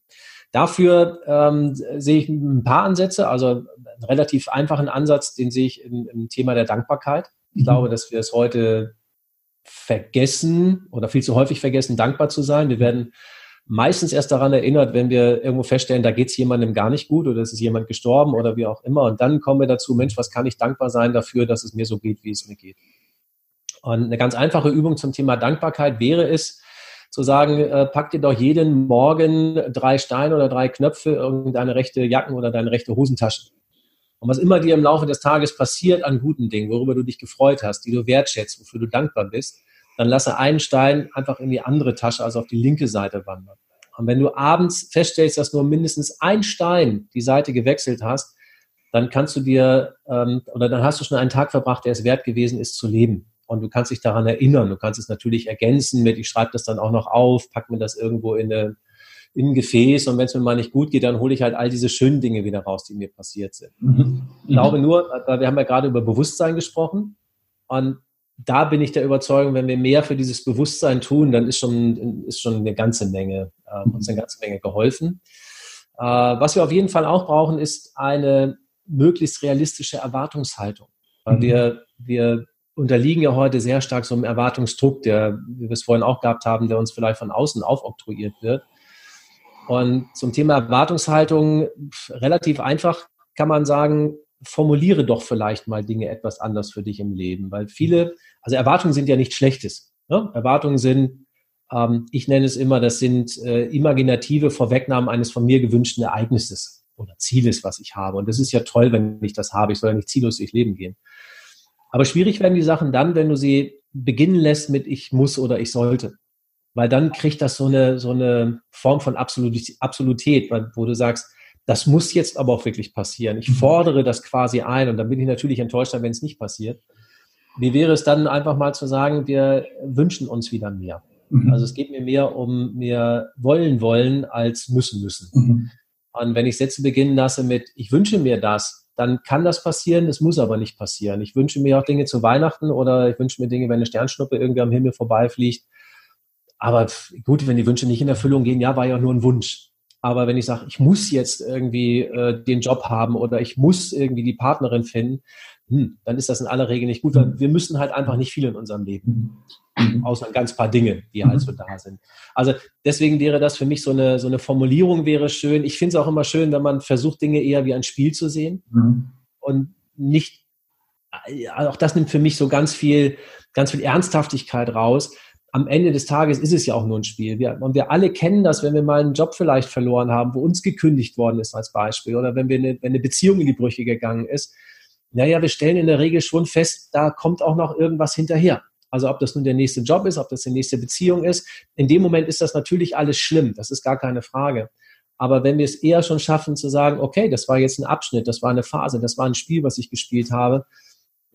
Dafür ähm, sehe ich ein paar Ansätze, also einen relativ einfachen Ansatz, den sehe ich im, im Thema der Dankbarkeit. Ich mhm. glaube, dass wir es heute vergessen oder viel zu häufig vergessen, dankbar zu sein. Wir werden meistens erst daran erinnert, wenn wir irgendwo feststellen, da geht es jemandem gar nicht gut oder es ist jemand gestorben oder wie auch immer. Und dann kommen wir dazu, Mensch, was kann ich dankbar sein dafür, dass es mir so geht, wie es mir geht. Und eine ganz einfache Übung zum Thema Dankbarkeit wäre es, zu sagen, äh, pack dir doch jeden Morgen drei Steine oder drei Knöpfe irgendeine rechte Jacken oder deine rechte Hosentasche. Und was immer dir im Laufe des Tages passiert an guten Dingen, worüber du dich gefreut hast, die du wertschätzt, wofür du dankbar bist, dann lasse einen Stein einfach in die andere Tasche, also auf die linke Seite wandern. Und wenn du abends feststellst, dass nur mindestens ein Stein die Seite gewechselt hast, dann kannst du dir ähm, oder dann hast du schon einen Tag verbracht, der es wert gewesen ist zu leben und du kannst dich daran erinnern. Du kannst es natürlich ergänzen mit, ich schreibe das dann auch noch auf, pack mir das irgendwo in eine, in ein Gefäß und wenn es mir mal nicht gut geht, dann hole ich halt all diese schönen Dinge wieder raus, die mir passiert sind. Mhm. Ich glaube nur, wir haben ja gerade über Bewusstsein gesprochen und da bin ich der Überzeugung, wenn wir mehr für dieses Bewusstsein tun, dann ist schon, ist schon eine ganze Menge, äh, uns eine ganze Menge geholfen. Äh, was wir auf jeden Fall auch brauchen, ist eine möglichst realistische Erwartungshaltung. Weil mhm. wir, wir unterliegen ja heute sehr stark so einem Erwartungsdruck, der, wie wir es vorhin auch gehabt haben, der uns vielleicht von außen aufoktroyiert wird. Und zum Thema Erwartungshaltung relativ einfach kann man sagen, formuliere doch vielleicht mal Dinge etwas anders für dich im Leben, weil viele, also Erwartungen sind ja nichts Schlechtes. Ne? Erwartungen sind, ähm, ich nenne es immer, das sind äh, imaginative Vorwegnahmen eines von mir gewünschten Ereignisses oder Zieles, was ich habe. Und das ist ja toll, wenn ich das habe. Ich soll ja nicht ziellos durchs Leben gehen. Aber schwierig werden die Sachen dann, wenn du sie beginnen lässt mit ich muss oder ich sollte. Weil dann kriegt das so eine, so eine Form von Absolutität, wo du sagst, das muss jetzt aber auch wirklich passieren. Ich mhm. fordere das quasi ein und dann bin ich natürlich enttäuscht, wenn es nicht passiert. Wie wäre es dann einfach mal zu sagen, wir wünschen uns wieder mehr? Mhm. Also es geht mir mehr um mehr wollen wollen als müssen müssen. Mhm. Und wenn ich Sätze beginnen lasse mit ich wünsche mir das, dann kann das passieren, das muss aber nicht passieren. Ich wünsche mir auch Dinge zu Weihnachten oder ich wünsche mir Dinge, wenn eine Sternschnuppe irgendwie am Himmel vorbeifliegt. Aber gut, wenn die Wünsche nicht in Erfüllung gehen, ja, war ja nur ein Wunsch. Aber wenn ich sage, ich muss jetzt irgendwie äh, den Job haben oder ich muss irgendwie die Partnerin finden, hm, dann ist das in aller Regel nicht gut, weil wir müssen halt einfach nicht viel in unserem Leben. Mhm. Außer ein ganz paar Dinge, die halt so da sind. Also deswegen wäre das für mich so eine, so eine Formulierung wäre schön. Ich finde es auch immer schön, wenn man versucht, Dinge eher wie ein Spiel zu sehen mhm. und nicht, auch das nimmt für mich so ganz viel, ganz viel Ernsthaftigkeit raus am Ende des Tages ist es ja auch nur ein Spiel. Wir, und wir alle kennen das, wenn wir mal einen Job vielleicht verloren haben, wo uns gekündigt worden ist als Beispiel, oder wenn, wir eine, wenn eine Beziehung in die Brüche gegangen ist. Naja, wir stellen in der Regel schon fest, da kommt auch noch irgendwas hinterher. Also ob das nun der nächste Job ist, ob das die nächste Beziehung ist. In dem Moment ist das natürlich alles schlimm. Das ist gar keine Frage. Aber wenn wir es eher schon schaffen zu sagen, okay, das war jetzt ein Abschnitt, das war eine Phase, das war ein Spiel, was ich gespielt habe.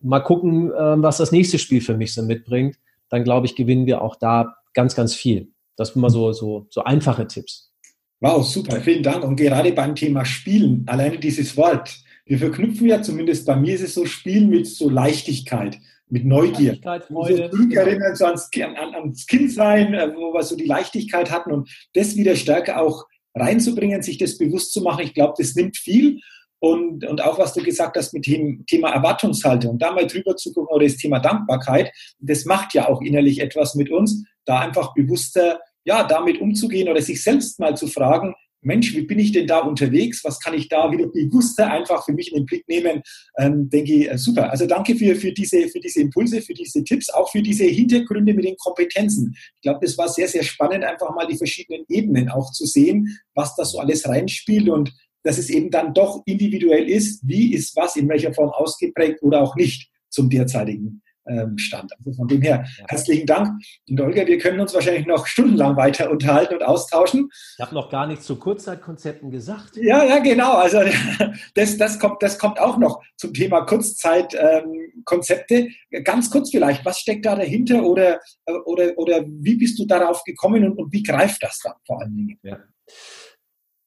Mal gucken, ähm, was das nächste Spiel für mich so mitbringt dann glaube ich, gewinnen wir auch da ganz, ganz viel. Das sind mal so, so, so einfache Tipps. Wow, super, vielen Dank. Und gerade beim Thema Spielen, alleine dieses Wort, wir verknüpfen ja zumindest bei mir ist es so Spielen mit so Leichtigkeit, mit Neugier. So zurückerinnern so ans, an, ans Kindsein, äh, wo wir so die Leichtigkeit hatten und das wieder stärker auch reinzubringen, sich das bewusst zu machen. Ich glaube, das nimmt viel. Und, und auch was du gesagt hast mit dem Thema Erwartungshaltung, da mal drüber zu gucken oder das Thema Dankbarkeit, das macht ja auch innerlich etwas mit uns, da einfach bewusster, ja, damit umzugehen oder sich selbst mal zu fragen, Mensch, wie bin ich denn da unterwegs? Was kann ich da wieder bewusster einfach für mich in den Blick nehmen? Ähm, denke ich, äh, super. Also danke für, für, diese, für diese Impulse, für diese Tipps, auch für diese Hintergründe mit den Kompetenzen. Ich glaube, das war sehr, sehr spannend, einfach mal die verschiedenen Ebenen auch zu sehen, was da so alles reinspielt und dass es eben dann doch individuell ist, wie ist was in welcher Form ausgeprägt oder auch nicht zum derzeitigen ähm, Stand. Also von dem her herzlichen Dank. Und Olga, wir können uns wahrscheinlich noch stundenlang weiter unterhalten und austauschen. Ich habe noch gar nichts zu Kurzzeitkonzepten gesagt. Ja, ja, genau. Also (laughs) das, das, kommt, das kommt auch noch zum Thema Kurzzeitkonzepte. Ähm, Ganz kurz vielleicht, was steckt da dahinter oder, oder, oder wie bist du darauf gekommen und, und wie greift das dann vor allen Dingen? Ja.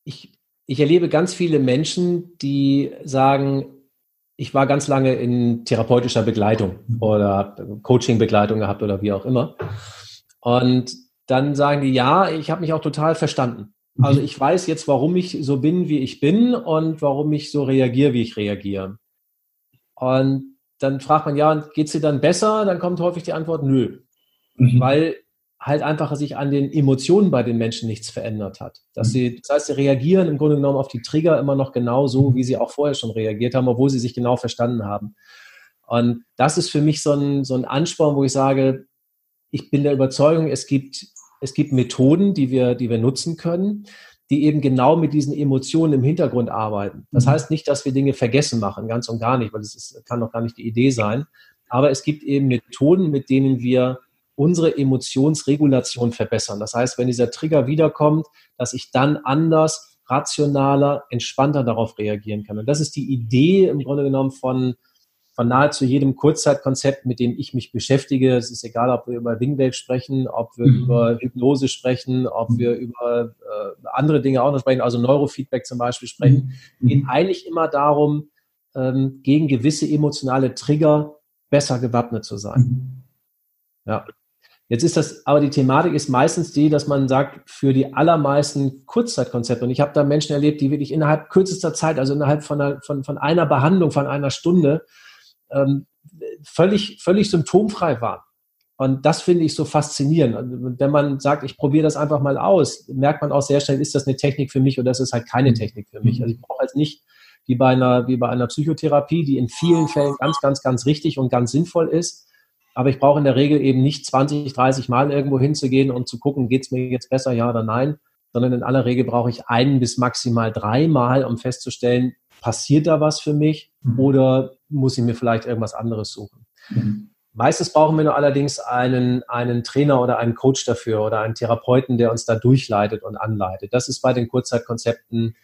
Ich, ich erlebe ganz viele Menschen, die sagen, ich war ganz lange in therapeutischer Begleitung oder Coaching-Begleitung gehabt oder wie auch immer. Und dann sagen die, ja, ich habe mich auch total verstanden. Also ich weiß jetzt, warum ich so bin, wie ich bin und warum ich so reagiere, wie ich reagiere. Und dann fragt man, ja, geht es dir dann besser? Dann kommt häufig die Antwort, nö. Mhm. Weil halt einfach sich an den Emotionen bei den Menschen nichts verändert hat. Dass sie, das heißt, sie reagieren im Grunde genommen auf die Trigger immer noch genau so, wie sie auch vorher schon reagiert haben, obwohl sie sich genau verstanden haben. Und das ist für mich so ein, so ein Ansporn, wo ich sage, ich bin der Überzeugung, es gibt, es gibt Methoden, die wir, die wir nutzen können, die eben genau mit diesen Emotionen im Hintergrund arbeiten. Das mhm. heißt nicht, dass wir Dinge vergessen machen, ganz und gar nicht, weil das ist, kann doch gar nicht die Idee sein. Aber es gibt eben Methoden, mit denen wir unsere Emotionsregulation verbessern. Das heißt, wenn dieser Trigger wiederkommt, dass ich dann anders, rationaler, entspannter darauf reagieren kann. Und das ist die Idee im Grunde genommen von, von nahezu jedem Kurzzeitkonzept, mit dem ich mich beschäftige. Es ist egal, ob wir über Wingwave sprechen, ob wir mhm. über Hypnose sprechen, ob wir über äh, andere Dinge auch noch sprechen, also Neurofeedback zum Beispiel sprechen, mhm. geht eigentlich immer darum, ähm, gegen gewisse emotionale Trigger besser gewappnet zu sein. Mhm. Ja. Jetzt ist das, aber die Thematik ist meistens die, dass man sagt, für die allermeisten Kurzzeitkonzepte, und ich habe da Menschen erlebt, die wirklich innerhalb kürzester Zeit, also innerhalb von einer, von, von einer Behandlung, von einer Stunde, ähm, völlig, völlig symptomfrei waren. Und das finde ich so faszinierend. Und wenn man sagt, ich probiere das einfach mal aus, merkt man auch sehr schnell, ist das eine Technik für mich oder ist es halt keine Technik für mich. Also ich brauche jetzt nicht wie bei einer, wie bei einer Psychotherapie, die in vielen Fällen ganz, ganz, ganz richtig und ganz sinnvoll ist, aber ich brauche in der Regel eben nicht 20, 30 Mal irgendwo hinzugehen und zu gucken, geht es mir jetzt besser, ja oder nein, sondern in aller Regel brauche ich einen bis maximal dreimal, um festzustellen, passiert da was für mich mhm. oder muss ich mir vielleicht irgendwas anderes suchen. Mhm. Meistens brauchen wir nur allerdings einen, einen Trainer oder einen Coach dafür oder einen Therapeuten, der uns da durchleitet und anleitet. Das ist bei den Kurzzeitkonzepten,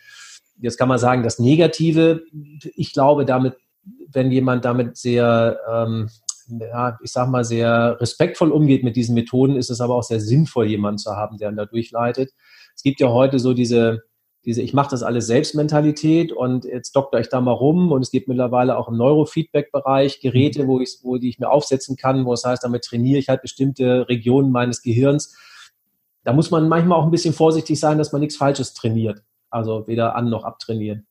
jetzt kann man sagen, das Negative. Ich glaube, damit, wenn jemand damit sehr ähm, ja, ich sag mal, sehr respektvoll umgeht mit diesen Methoden, ist es aber auch sehr sinnvoll, jemanden zu haben, der ihn da durchleitet. Es gibt ja heute so diese, diese ich mache das alles selbst Mentalität und jetzt dokter ich da mal rum und es gibt mittlerweile auch im Neurofeedback-Bereich Geräte, wo ich, wo die ich mir aufsetzen kann, wo es heißt, damit trainiere ich halt bestimmte Regionen meines Gehirns. Da muss man manchmal auch ein bisschen vorsichtig sein, dass man nichts Falsches trainiert. Also weder an noch abtrainieren.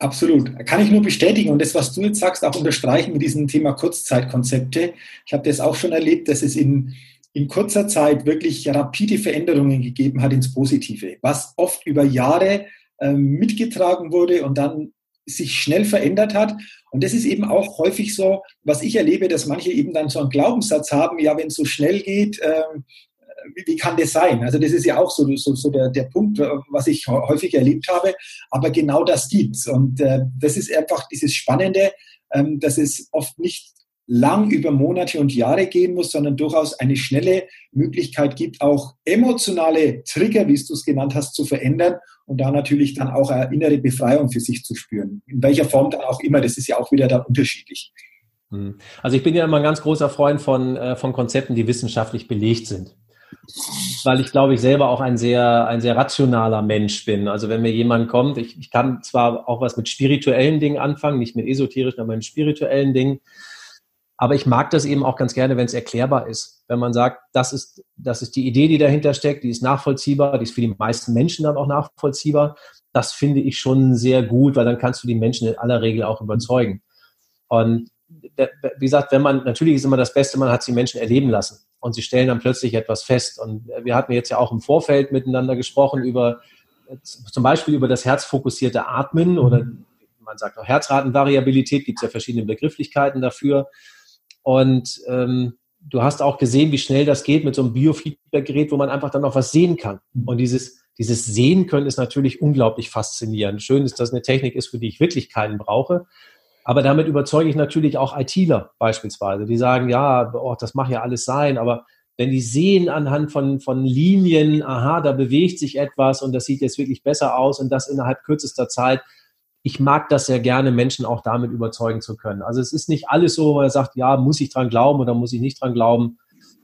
Absolut. Kann ich nur bestätigen und das, was du jetzt sagst, auch unterstreichen mit diesem Thema Kurzzeitkonzepte. Ich habe das auch schon erlebt, dass es in, in kurzer Zeit wirklich rapide Veränderungen gegeben hat ins Positive, was oft über Jahre äh, mitgetragen wurde und dann sich schnell verändert hat. Und das ist eben auch häufig so, was ich erlebe, dass manche eben dann so einen Glaubenssatz haben, ja, wenn es so schnell geht, äh, wie, kann das sein? Also das ist ja auch so, so, so der, der Punkt, was ich häufig erlebt habe. Aber genau das gibt's. Und äh, das ist einfach dieses Spannende, ähm, dass es oft nicht lang über Monate und Jahre gehen muss, sondern durchaus eine schnelle Möglichkeit gibt, auch emotionale Trigger, wie du es genannt hast, zu verändern und da natürlich dann auch eine innere Befreiung für sich zu spüren. In welcher Form dann auch immer, das ist ja auch wieder dann unterschiedlich. Hm. Also ich bin ja immer ein ganz großer Freund von, äh, von Konzepten, die wissenschaftlich belegt sind weil ich glaube ich selber auch ein sehr, ein sehr rationaler Mensch bin. Also wenn mir jemand kommt, ich, ich kann zwar auch was mit spirituellen Dingen anfangen, nicht mit esoterischen, aber mit spirituellen Dingen. Aber ich mag das eben auch ganz gerne, wenn es erklärbar ist. Wenn man sagt, das ist, das ist die Idee, die dahinter steckt, die ist nachvollziehbar, die ist für die meisten Menschen dann auch nachvollziehbar. Das finde ich schon sehr gut, weil dann kannst du die Menschen in aller Regel auch überzeugen. Und wie gesagt, wenn man, natürlich ist immer das Beste, man hat die Menschen erleben lassen und sie stellen dann plötzlich etwas fest. Und wir hatten jetzt ja auch im Vorfeld miteinander gesprochen über zum Beispiel über das herzfokussierte Atmen oder man sagt auch Herzratenvariabilität, gibt es ja verschiedene Begrifflichkeiten dafür. Und ähm, du hast auch gesehen, wie schnell das geht mit so einem Biofeedback-Gerät, wo man einfach dann noch was sehen kann. Und dieses, dieses Sehen können ist natürlich unglaublich faszinierend. Schön ist, dass eine Technik ist, für die ich wirklich keinen brauche. Aber damit überzeuge ich natürlich auch ITler beispielsweise, die sagen, ja, oh, das mag ja alles sein, aber wenn die sehen anhand von, von Linien, aha, da bewegt sich etwas und das sieht jetzt wirklich besser aus und das innerhalb kürzester Zeit, ich mag das sehr gerne, Menschen auch damit überzeugen zu können. Also es ist nicht alles so, wo man sagt, ja, muss ich dran glauben oder muss ich nicht dran glauben.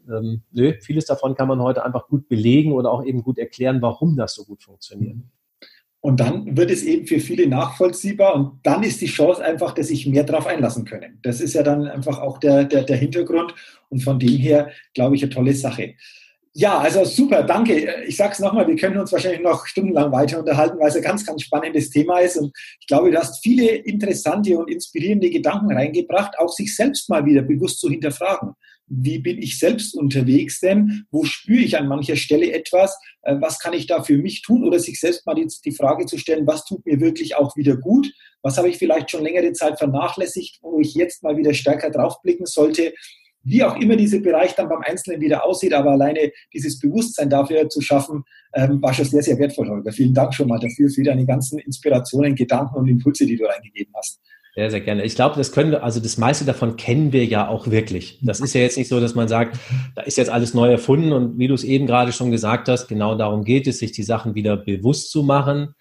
Ähm, nö, vieles davon kann man heute einfach gut belegen oder auch eben gut erklären, warum das so gut funktioniert. Und dann wird es eben für viele nachvollziehbar und dann ist die Chance einfach, dass sich mehr darauf einlassen können. Das ist ja dann einfach auch der, der, der Hintergrund und von dem her, glaube ich, eine tolle Sache. Ja, also super, danke. Ich sage es nochmal, wir können uns wahrscheinlich noch stundenlang weiter unterhalten, weil es ein ganz, ganz spannendes Thema ist. Und ich glaube, du hast viele interessante und inspirierende Gedanken reingebracht, auch sich selbst mal wieder bewusst zu hinterfragen wie bin ich selbst unterwegs denn, wo spüre ich an mancher Stelle etwas, äh, was kann ich da für mich tun? Oder sich selbst mal die, die Frage zu stellen, was tut mir wirklich auch wieder gut, was habe ich vielleicht schon längere Zeit vernachlässigt, wo ich jetzt mal wieder stärker draufblicken sollte, wie auch immer dieser Bereich dann beim Einzelnen wieder aussieht, aber alleine dieses Bewusstsein dafür zu schaffen, ähm, war schon sehr, sehr wertvoll, Holger. Vielen Dank schon mal dafür, für deine ganzen Inspirationen, Gedanken und Impulse, die du reingegeben hast. Sehr, sehr gerne. Ich glaube, das können wir, also das meiste davon kennen wir ja auch wirklich. Das ist ja jetzt nicht so, dass man sagt, da ist jetzt alles neu erfunden und wie du es eben gerade schon gesagt hast, genau darum geht es, sich die Sachen wieder bewusst zu machen,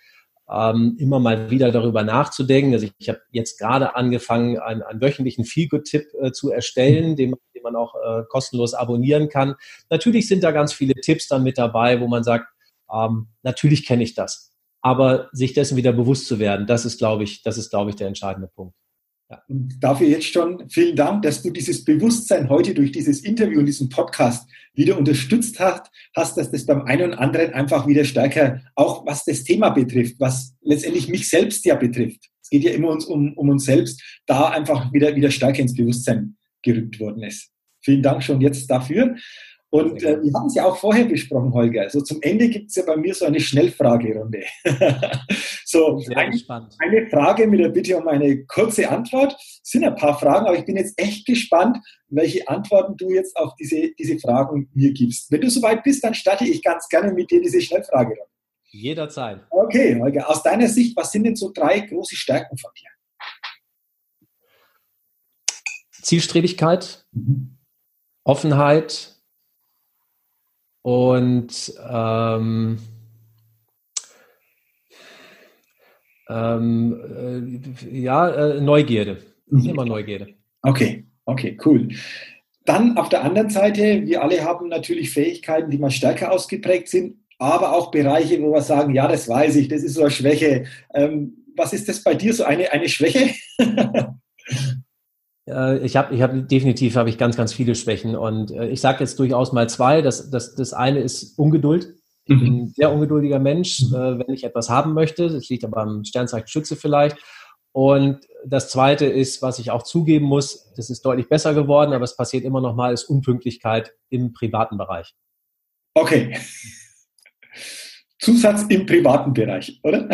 ähm, immer mal wieder darüber nachzudenken. Also ich, ich habe jetzt gerade angefangen, einen, einen wöchentlichen Feelgood-Tipp äh, zu erstellen, den, den man auch äh, kostenlos abonnieren kann. Natürlich sind da ganz viele Tipps dann mit dabei, wo man sagt, Ähm, natürlich kenne ich das. Aber sich dessen wieder bewusst zu werden, das ist, glaube ich, das ist, glaube ich, der entscheidende Punkt. Ja. Und dafür jetzt schon vielen Dank, dass du dieses Bewusstsein heute durch dieses Interview und diesen Podcast wieder unterstützt hast, hast, dass das beim einen und anderen einfach wieder stärker, auch was das Thema betrifft, was letztendlich mich selbst ja betrifft. Es geht ja immer uns um, um uns selbst, da einfach wieder, wieder stärker ins Bewusstsein gerückt worden ist. Vielen Dank schon jetzt dafür. Und äh, wir haben es ja auch vorher besprochen, Holger. Also zum Ende gibt es ja bei mir so eine Schnellfragerunde. (laughs) so ein, eine Frage mit der Bitte um eine kurze Antwort. Es sind ein paar Fragen, aber ich bin jetzt echt gespannt, welche Antworten du jetzt auf diese, diese Fragen mir gibst. Wenn du soweit bist, dann starte ich ganz gerne mit dir diese Schnellfragerunde. Jederzeit. Okay, Holger, aus deiner Sicht, was sind denn so drei große Stärken von dir? Zielstrebigkeit, mhm. Offenheit, und ähm, ähm, äh, ja, äh, Neugierde. Mhm. Immer Neugierde. Okay, okay, cool. Dann auf der anderen Seite, wir alle haben natürlich Fähigkeiten, die mal stärker ausgeprägt sind, aber auch Bereiche, wo wir sagen, ja, das weiß ich, das ist so eine Schwäche. Ähm, was ist das bei dir, so eine, eine Schwäche? (laughs) Äh, ich habe ich hab, definitiv habe ich ganz, ganz viele Schwächen. Und äh, ich sage jetzt durchaus mal zwei. Das, das, das eine ist Ungeduld. Ich bin mhm. ein sehr ungeduldiger Mensch, mhm. äh, wenn ich etwas haben möchte. Das liegt aber am Sternzeichen Schütze vielleicht. Und das zweite ist, was ich auch zugeben muss, das ist deutlich besser geworden, aber es passiert immer noch mal, ist Unpünktlichkeit im privaten Bereich. Okay. Zusatz im privaten Bereich, oder?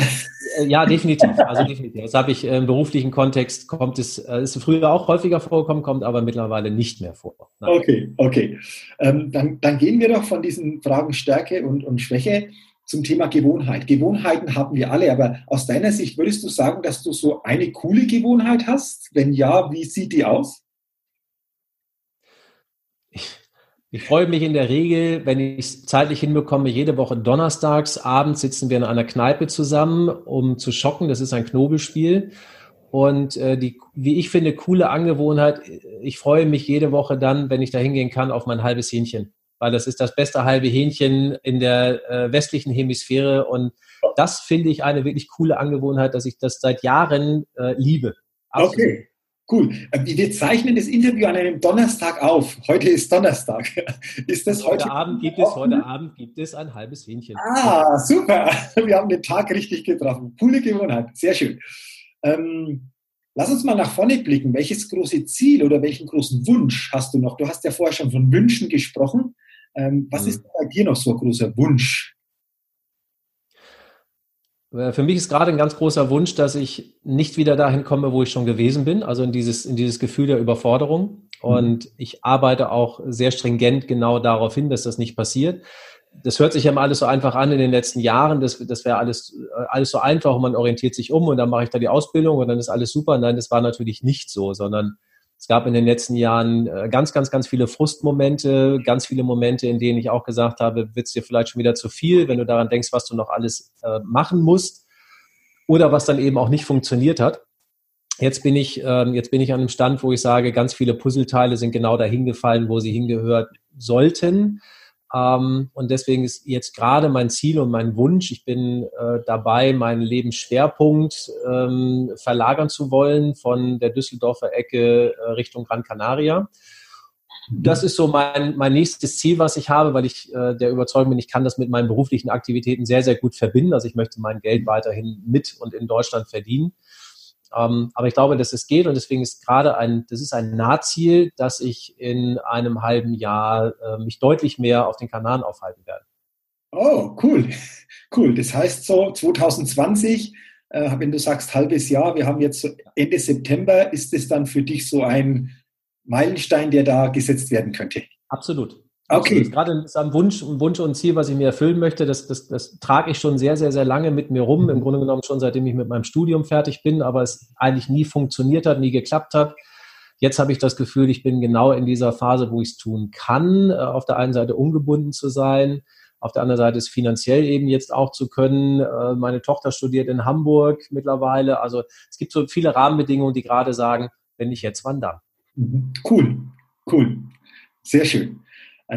Äh, ja, definitiv. Also definitiv. Das habe ich im beruflichen Kontext kommt es, äh, ist früher auch häufiger vorgekommen, kommt aber mittlerweile nicht mehr vor. Nein. Okay, okay. Ähm, dann, dann gehen wir doch von diesen Fragen Stärke und, und Schwäche zum Thema Gewohnheit. Gewohnheiten haben wir alle, aber aus deiner Sicht würdest du sagen, dass du so eine coole Gewohnheit hast? Wenn ja, wie sieht die aus? Ich freue mich in der Regel, wenn ich es zeitlich hinbekomme, jede Woche donnerstags abends sitzen wir in einer Kneipe zusammen, um zu schocken. Das ist ein Knobelspiel. Und äh, die, wie ich finde, coole Angewohnheit, ich freue mich jede Woche dann, wenn ich da hingehen kann, auf mein halbes Hähnchen. Weil das ist das beste halbe Hähnchen in der äh, westlichen Hemisphäre. Und das finde ich eine wirklich coole Angewohnheit, dass ich das seit Jahren äh, liebe. Absolut. Okay. Cool. Äh, wir zeichnen das Interview an einem Donnerstag auf. Heute ist Donnerstag. (laughs) Ist das heute? Heute Abend gibt es, heute Abend gibt es ein halbes Hähnchen. Ah, super. (laughs) Wir haben den Tag richtig getroffen. Coole Gewohnheit. Sehr schön. Ähm, lass uns mal nach vorne blicken. Welches große Ziel oder welchen großen Wunsch hast du noch? Du hast ja vorher schon von Wünschen gesprochen. Ähm, was mhm. ist bei dir noch so ein großer Wunsch? Äh, für mich ist gerade ein ganz großer Wunsch, dass ich nicht wieder dahin komme, wo ich schon gewesen bin, also in dieses, in dieses Gefühl der Überforderung. Und mhm. ich arbeite auch sehr stringent genau darauf hin, dass das nicht passiert. Das hört sich ja mal alles so einfach an in den letzten Jahren. Das, das wäre alles, äh, alles so einfach und man orientiert sich um und dann mache ich da die Ausbildung und dann ist alles super. Nein, das war natürlich nicht so, sondern es gab in den letzten Jahren äh, ganz, ganz, ganz viele Frustmomente, ganz viele Momente, in denen ich auch gesagt habe, wird es dir vielleicht schon wieder zu viel, wenn du daran denkst, was du noch alles äh, machen musst oder was dann eben auch nicht funktioniert hat. Jetzt bin ich, ähm, jetzt bin ich an einem Stand, wo ich sage, ganz viele Puzzleteile sind genau dahin gefallen, wo sie hingehört sollten. Ähm, und deswegen ist jetzt gerade mein Ziel und mein Wunsch, ich bin äh, dabei, meinen Lebensschwerpunkt ähm, verlagern zu wollen von der Düsseldorfer Ecke äh, Richtung Gran Canaria. Das ist so mein, mein nächstes Ziel, was ich habe, weil ich äh, der Überzeugung bin, ich kann das mit meinen beruflichen Aktivitäten sehr, sehr gut verbinden. Also ich möchte mein Geld weiterhin mit und in Deutschland verdienen. Ähm, aber ich glaube, dass es geht und deswegen ist gerade ein, das ist ein Nahziel, dass ich in einem halben Jahr äh, mich deutlich mehr auf den Kanaren aufhalten werde. Oh, cool. Cool. Das heißt so 2020, äh, wenn du sagst halbes Jahr, wir haben jetzt Ende September, ist es dann für dich so ein Meilenstein, der da gesetzt werden könnte? Absolut. Okay. Also gerade ein Wunsch, ein Wunsch und Ziel, was ich mir erfüllen möchte, das, das, das trage ich schon sehr, sehr, sehr lange mit mir rum. Im Grunde genommen schon seitdem ich mit meinem Studium fertig bin, aber es eigentlich nie funktioniert hat, nie geklappt hat. Jetzt habe ich das Gefühl, ich bin genau in dieser Phase, wo ich es tun kann. Äh, auf der einen Seite ungebunden zu sein, auf der anderen Seite es finanziell eben jetzt auch zu können. Äh, meine Tochter studiert in Hamburg mittlerweile. Also es gibt so viele Rahmenbedingungen, die gerade sagen, wenn nicht jetzt, wann dann? Mhm. Cool, cool. Sehr schön.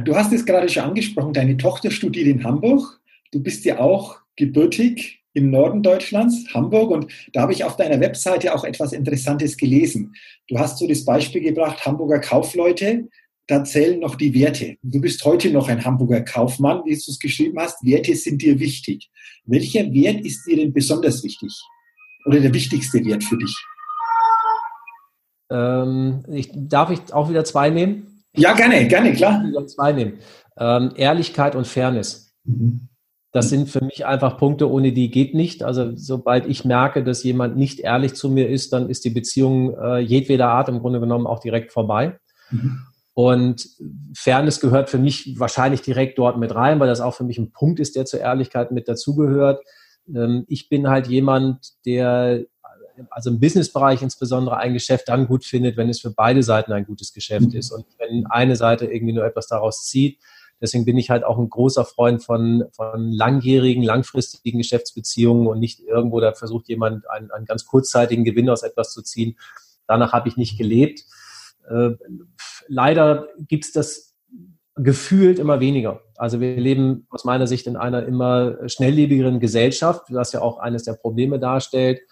Du hast es gerade schon angesprochen, deine Tochter studiert in Hamburg. du bist ja auch gebürtig im Norden Deutschlands, Hamburg, und da habe ich auf deiner Webseite auch etwas Interessantes gelesen. Du hast so das Beispiel gebracht, Hamburger Kaufleute, da zählen noch die Werte. Du bist heute noch ein Hamburger Kaufmann, wie du es geschrieben hast. Werte sind dir wichtig. Welcher Wert ist dir denn besonders wichtig? Oder der wichtigste Wert für dich? Ähm, ich, darf ich auch wieder zwei nehmen? Ja, gerne, gerne, klar. Zwei nehmen. Ähm, Ehrlichkeit und Fairness. Mhm. Das sind für mich einfach Punkte, ohne die geht nicht. Also sobald ich merke, dass jemand nicht ehrlich zu mir ist, dann ist die Beziehung äh, jedweder Art im Grunde genommen auch direkt vorbei. Mhm. Und Fairness gehört für mich wahrscheinlich direkt dort mit rein, weil das auch für mich ein Punkt ist, der zur Ehrlichkeit mit dazugehört. Ähm, ich bin halt jemand, der also im Businessbereich insbesondere ein Geschäft dann gut findet, wenn es für beide Seiten ein gutes Geschäft mhm. ist und wenn eine Seite irgendwie nur etwas daraus zieht, Deswegen bin ich halt auch ein großer Freund von, von langjährigen, langfristigen Geschäftsbeziehungen und nicht irgendwo, da versucht jemand einen, einen ganz kurzzeitigen Gewinn aus etwas zu ziehen. Danach habe ich nicht gelebt. Äh, leider gibt es das gefühlt immer weniger. Also wir leben aus meiner Sicht in einer immer schnelllebigeren Gesellschaft, was ja auch eines der Probleme darstellt.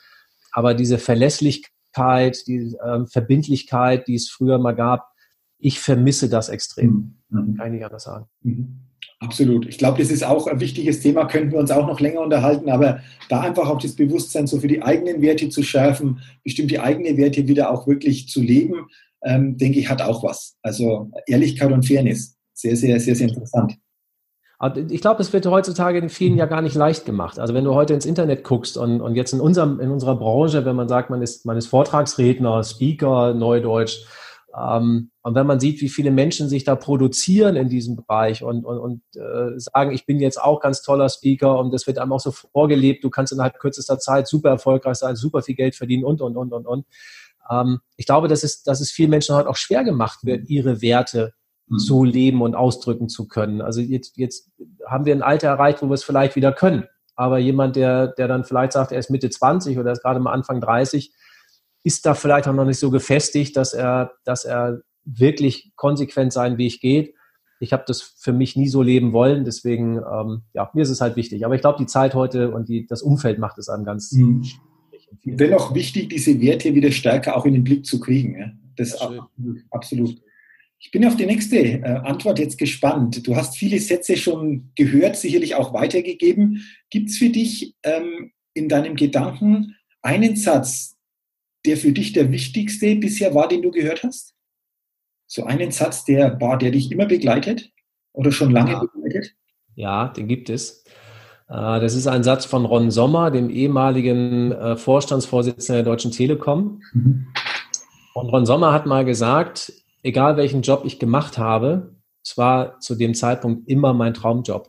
Aber diese Verlässlichkeit, die äh, Verbindlichkeit, die es früher mal gab, ich vermisse das extrem. Mhm. Kann ich nicht anders sagen. Mhm. Absolut. Ich glaube, das ist auch ein wichtiges Thema, könnten wir uns auch noch länger unterhalten, aber da einfach auch das Bewusstsein so für die eigenen Werte zu schärfen, bestimmte eigene Werte wieder auch wirklich zu leben, ähm, denke ich, hat auch was. Also Ehrlichkeit und Fairness. Sehr, sehr, sehr, sehr interessant. Ich glaube, es wird heutzutage in vielen ja gar nicht leicht gemacht. Also wenn du heute ins Internet guckst und, und jetzt in, unserem, in unserer Branche, wenn man sagt, man ist, man ist Vortragsredner, Speaker, Neudeutsch, ähm, und wenn man sieht, wie viele Menschen sich da produzieren in diesem Bereich und, und, und äh, sagen, ich bin jetzt auch ganz toller Speaker und das wird einem auch so vorgelebt, du kannst innerhalb kürzester Zeit super erfolgreich sein, super viel Geld verdienen und, und, und, und, und. Ähm, ich glaube, dass es, dass es vielen Menschen heute auch schwer gemacht wird, ihre Werte mhm. zu leben und ausdrücken zu können. Also jetzt, jetzt haben wir ein Alter erreicht, wo wir es vielleicht wieder können. Aber jemand, der, der dann vielleicht sagt, er ist Mitte 20 oder ist gerade mal Anfang 30, ist da vielleicht auch noch nicht so gefestigt, dass er, dass er wirklich konsequent seinen Weg geht. Ich habe das für mich nie so leben wollen, deswegen, ähm, ja, mir ist es halt wichtig. Aber ich glaube, die Zeit heute und die, das Umfeld macht es einem ganz mhm. Dennoch wichtig, diese Werte wieder stärker auch in den Blick zu kriegen. Ja? Das ja, absolut. Ich bin auf die nächste äh, Antwort jetzt gespannt. Du hast viele Sätze schon gehört, sicherlich auch weitergegeben. Gibt es für dich ähm, in deinem Gedanken einen Satz, der für dich der wichtigste bisher war, den du gehört hast? So einen Satz, der, boah, der dich immer begleitet oder schon lange ja. begleitet? Ja, den gibt es. Äh, das ist ein Satz von Ron Sommer, dem ehemaligen äh, Vorstandsvorsitzenden der Deutschen Telekom. Mhm. Und Ron Sommer hat mal gesagt, egal welchen Job ich gemacht habe, es war zu dem Zeitpunkt immer mein Traumjob.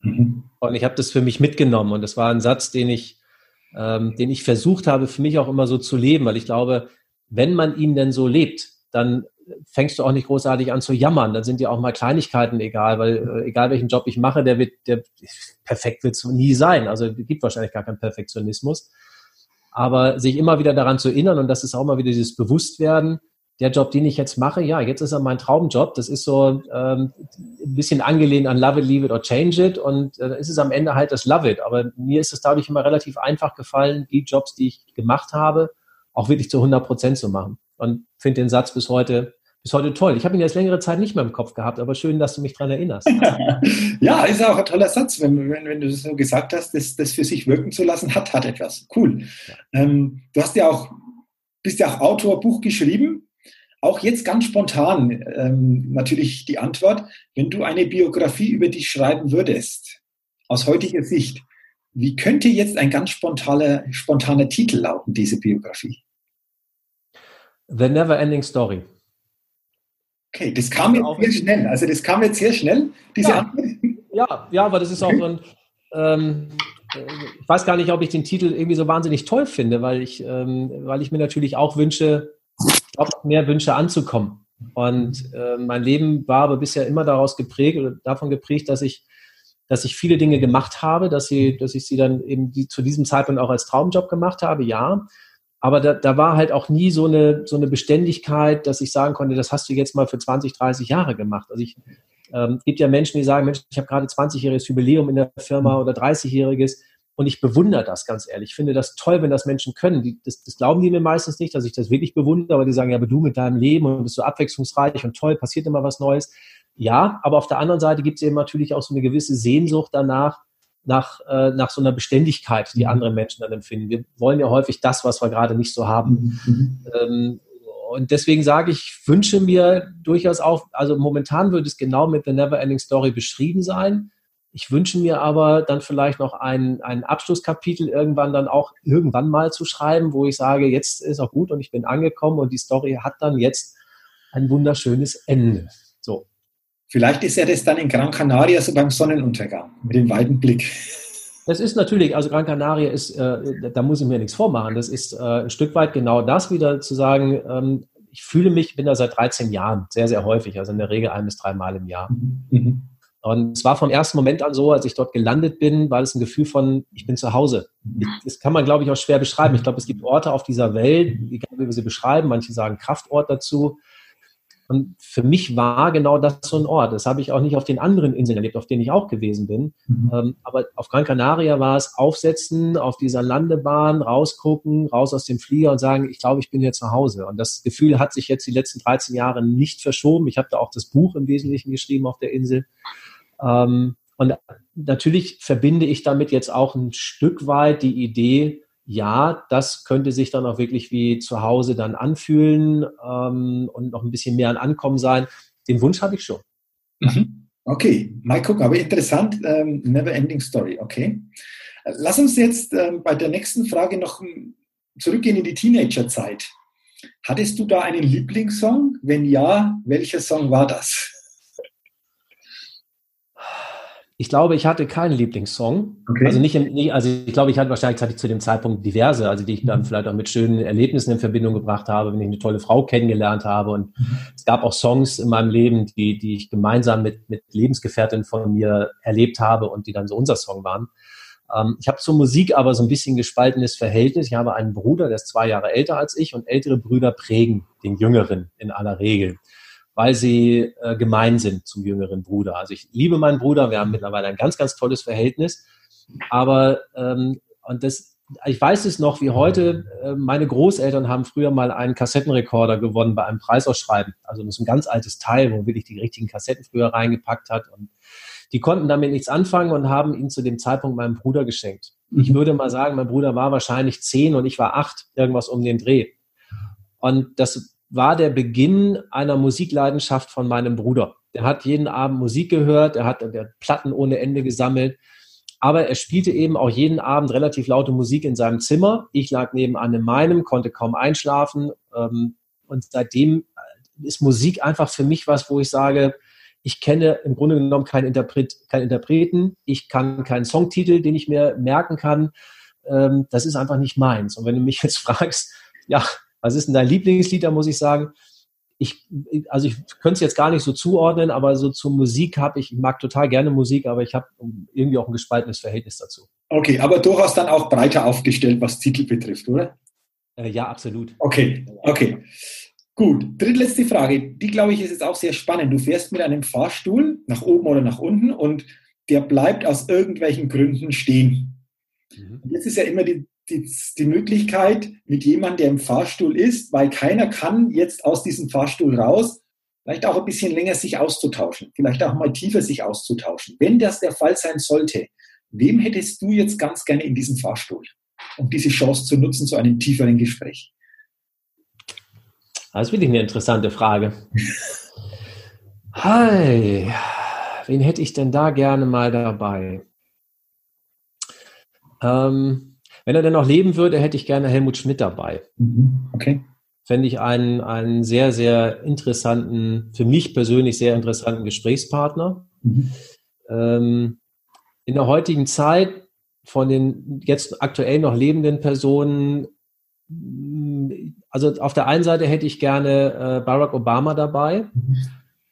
Mhm. Und ich habe das für mich mitgenommen. Und das war ein Satz, den ich ähm, den ich versucht habe, für mich auch immer so zu leben, weil ich glaube, wenn man ihn denn so lebt, dann fängst du auch nicht großartig an zu jammern. Dann sind dir auch mal Kleinigkeiten egal, weil äh, egal welchen Job ich mache, der wird, der perfekt wird es nie sein. Also es gibt wahrscheinlich gar keinen Perfektionismus. Aber sich immer wieder daran zu erinnern, und das ist auch mal wieder dieses Bewusstwerden, der Job, den ich jetzt mache, ja, jetzt ist er mein Traumjob. Das ist so ähm, ein bisschen angelehnt an Love it, leave it or change it. Und äh, ist es am Ende halt das Love it. Aber mir ist es dadurch immer relativ einfach gefallen, die Jobs, die ich gemacht habe, auch wirklich zu 100 Prozent zu machen. Und finde den Satz bis heute bis heute toll. Ich habe ihn jetzt längere Zeit nicht mehr im Kopf gehabt, aber schön, dass du mich daran erinnerst. (laughs) ja, ist auch ein toller Satz, wenn, wenn, wenn du das so gesagt hast, das, das für sich wirken zu lassen, hat, hat etwas. Cool. Ja. Ähm, du hast ja auch, bist ja auch Autor, Buch geschrieben. Auch jetzt ganz spontan ähm, natürlich die Antwort, wenn du eine Biografie über dich schreiben würdest, aus heutiger Sicht, wie könnte jetzt ein ganz spontaner, spontaner Titel lauten, diese Biografie? The Never Ending Story. Okay, das kam jetzt sehr schnell. Also das kam jetzt sehr schnell, diese ja. Antwort. Ja, ja, aber das ist auch so ein, ähm, ich weiß gar nicht, ob ich den Titel irgendwie so wahnsinnig toll finde, weil ich, ähm, weil ich mir natürlich auch wünsche, auf mehr Wünsche anzukommen. Und äh, mein Leben war aber bisher immer daraus geprägt oder davon geprägt, dass ich, dass ich viele Dinge gemacht habe, dass, sie, dass ich sie dann eben die, zu diesem Zeitpunkt auch als Traumjob gemacht habe, ja. Aber da, da war halt auch nie so eine, so eine Beständigkeit, dass ich sagen konnte, das hast du jetzt mal für 20, 30 Jahre gemacht. Also ich Ähm, gibt ja Menschen, die sagen, Mensch, ich habe gerade 20-jähriges Jubiläum in der Firma oder 30-jähriges und ich bewundere das ganz ehrlich. Ich finde das toll, wenn das Menschen können. Die, das, das glauben die mir meistens nicht, dass ich das wirklich bewundere, aber die sagen, ja, aber du mit deinem Leben und bist so abwechslungsreich und toll, passiert immer was Neues. Ja, aber auf der anderen Seite gibt es eben natürlich auch so eine gewisse Sehnsucht danach, nach, äh, nach so einer Beständigkeit, die mhm. andere Menschen dann empfinden. Wir wollen ja häufig das, was wir gerade nicht so haben. Mhm. Ähm, und deswegen sage ich, wünsche mir durchaus auch, also momentan würde es genau mit The Never Ending Story beschrieben sein. Ich wünsche mir aber dann vielleicht noch ein, ein Abschlusskapitel irgendwann dann auch irgendwann mal zu schreiben, wo ich sage, jetzt ist auch gut und ich bin angekommen und die Story hat dann jetzt ein wunderschönes Ende. So. Vielleicht ist ja das dann in Gran Canaria so beim Sonnenuntergang mit dem weiten Blick. Das ist natürlich, also Gran Canaria ist, äh, da muss ich mir nichts vormachen. Das ist äh, ein Stück weit genau das wieder zu sagen, ähm, ich fühle mich, bin da seit 13 Jahren sehr, sehr häufig, also in der Regel ein bis dreimal im Jahr. Mhm. Und es war vom ersten Moment an so, als ich dort gelandet bin, war es ein Gefühl von, ich bin zu Hause. Das kann man, glaube ich, auch schwer beschreiben. Ich glaube, es gibt Orte auf dieser Welt, egal wie wir sie beschreiben, manche sagen Kraftort dazu. Und für mich war genau das so ein Ort. Das habe ich auch nicht auf den anderen Inseln erlebt, auf denen ich auch gewesen bin. Mhm. Ähm, aber auf Gran Canaria war es aufsetzen, auf dieser Landebahn, rausgucken, raus aus dem Flieger und sagen, ich glaube, ich bin hier zu Hause. Und das Gefühl hat sich jetzt die letzten 13 Jahre nicht verschoben. Ich habe da auch das Buch im Wesentlichen geschrieben auf der Insel. Ähm, und natürlich verbinde ich damit jetzt auch ein Stück weit die Idee, ja, das könnte sich dann auch wirklich wie zu Hause dann anfühlen ähm, und noch ein bisschen mehr an Ankommen sein. Den Wunsch habe ich schon. Mhm. Okay, mal gucken, aber interessant, ähm, never ending story, okay. Lass uns jetzt ähm, bei der nächsten Frage noch zurückgehen in die Teenagerzeit. Hattest du da einen Lieblingssong? Wenn ja, welcher Song war das? Ich glaube, ich hatte keinen Lieblingssong. Okay. Also nicht, im, nicht, also ich glaube, ich hatte wahrscheinlich hatte ich zu dem Zeitpunkt diverse, also die ich dann mhm. vielleicht auch mit schönen Erlebnissen in Verbindung gebracht habe, wenn ich eine tolle Frau kennengelernt habe. Und mhm. es gab auch Songs in meinem Leben, die, die ich gemeinsam mit, mit Lebensgefährten von mir erlebt habe und die dann so unser Song waren. Ähm, ich habe zur Musik aber so ein bisschen gespaltenes Verhältnis. Ich habe einen Bruder, der ist zwei Jahre älter als ich und ältere Brüder prägen den Jüngeren in aller Regel weil sie äh, gemein sind zum jüngeren Bruder. Also ich liebe meinen Bruder, wir haben mittlerweile ein ganz, ganz tolles Verhältnis. Aber ähm, und das, ich weiß es noch wie heute, äh, meine Großeltern haben früher mal einen Kassettenrekorder gewonnen bei einem Preisausschreiben. Also das ist ein ganz altes Teil, wo wirklich die richtigen Kassetten früher reingepackt hat. Und die konnten damit nichts anfangen und haben ihn zu dem Zeitpunkt meinem Bruder geschenkt. Ich mhm. würde mal sagen, mein Bruder war wahrscheinlich zehn und ich war acht, irgendwas um den Dreh. Und das war der Beginn einer Musikleidenschaft von meinem Bruder. Der hat jeden Abend Musik gehört, er hat, hat Platten ohne Ende gesammelt, aber er spielte eben auch jeden Abend relativ laute Musik in seinem Zimmer. Ich lag nebenan in meinem, konnte kaum einschlafen ähm, und seitdem ist Musik einfach für mich was, wo ich sage, ich kenne im Grunde genommen keinen, Interpret, keinen Interpreten, ich kann keinen Songtitel, den ich mir merken kann. Ähm, das ist einfach nicht meins. Und wenn du mich jetzt (laughs) fragst, ja, was ist denn dein Lieblingslied? Da muss ich sagen, ich, also ich könnte es jetzt gar nicht so zuordnen, aber so zur Musik habe ich, ich mag total gerne Musik, aber ich habe irgendwie auch ein gespaltenes Verhältnis dazu. Okay, aber durchaus dann auch breiter aufgestellt, was Titel betrifft, oder? Äh, ja, absolut. Okay, okay. Gut, drittletzte Frage. Die, glaube ich, ist jetzt auch sehr spannend. Du fährst mit einem Fahrstuhl nach oben oder nach unten und der bleibt aus irgendwelchen Gründen stehen. Mhm. Jetzt ist ja immer die die, die Möglichkeit mit jemandem, der im Fahrstuhl ist, weil keiner kann jetzt aus diesem Fahrstuhl raus, vielleicht auch ein bisschen länger sich auszutauschen, vielleicht auch mal tiefer sich auszutauschen. Wenn das der Fall sein sollte, wem hättest du jetzt ganz gerne in diesem Fahrstuhl, um diese Chance zu nutzen zu einem tieferen Gespräch? Das ist wirklich eine interessante Frage. Hi, wen hätte ich denn da gerne mal dabei? Ähm, wenn er denn noch leben würde, hätte ich gerne Helmut Schmidt dabei. Mhm. Okay. Fände ich einen, einen sehr, sehr interessanten, für mich persönlich sehr interessanten Gesprächspartner. Mhm. Ähm, in der heutigen Zeit von den jetzt aktuell noch lebenden Personen, also auf der einen Seite hätte ich gerne äh, Barack Obama dabei. Mhm.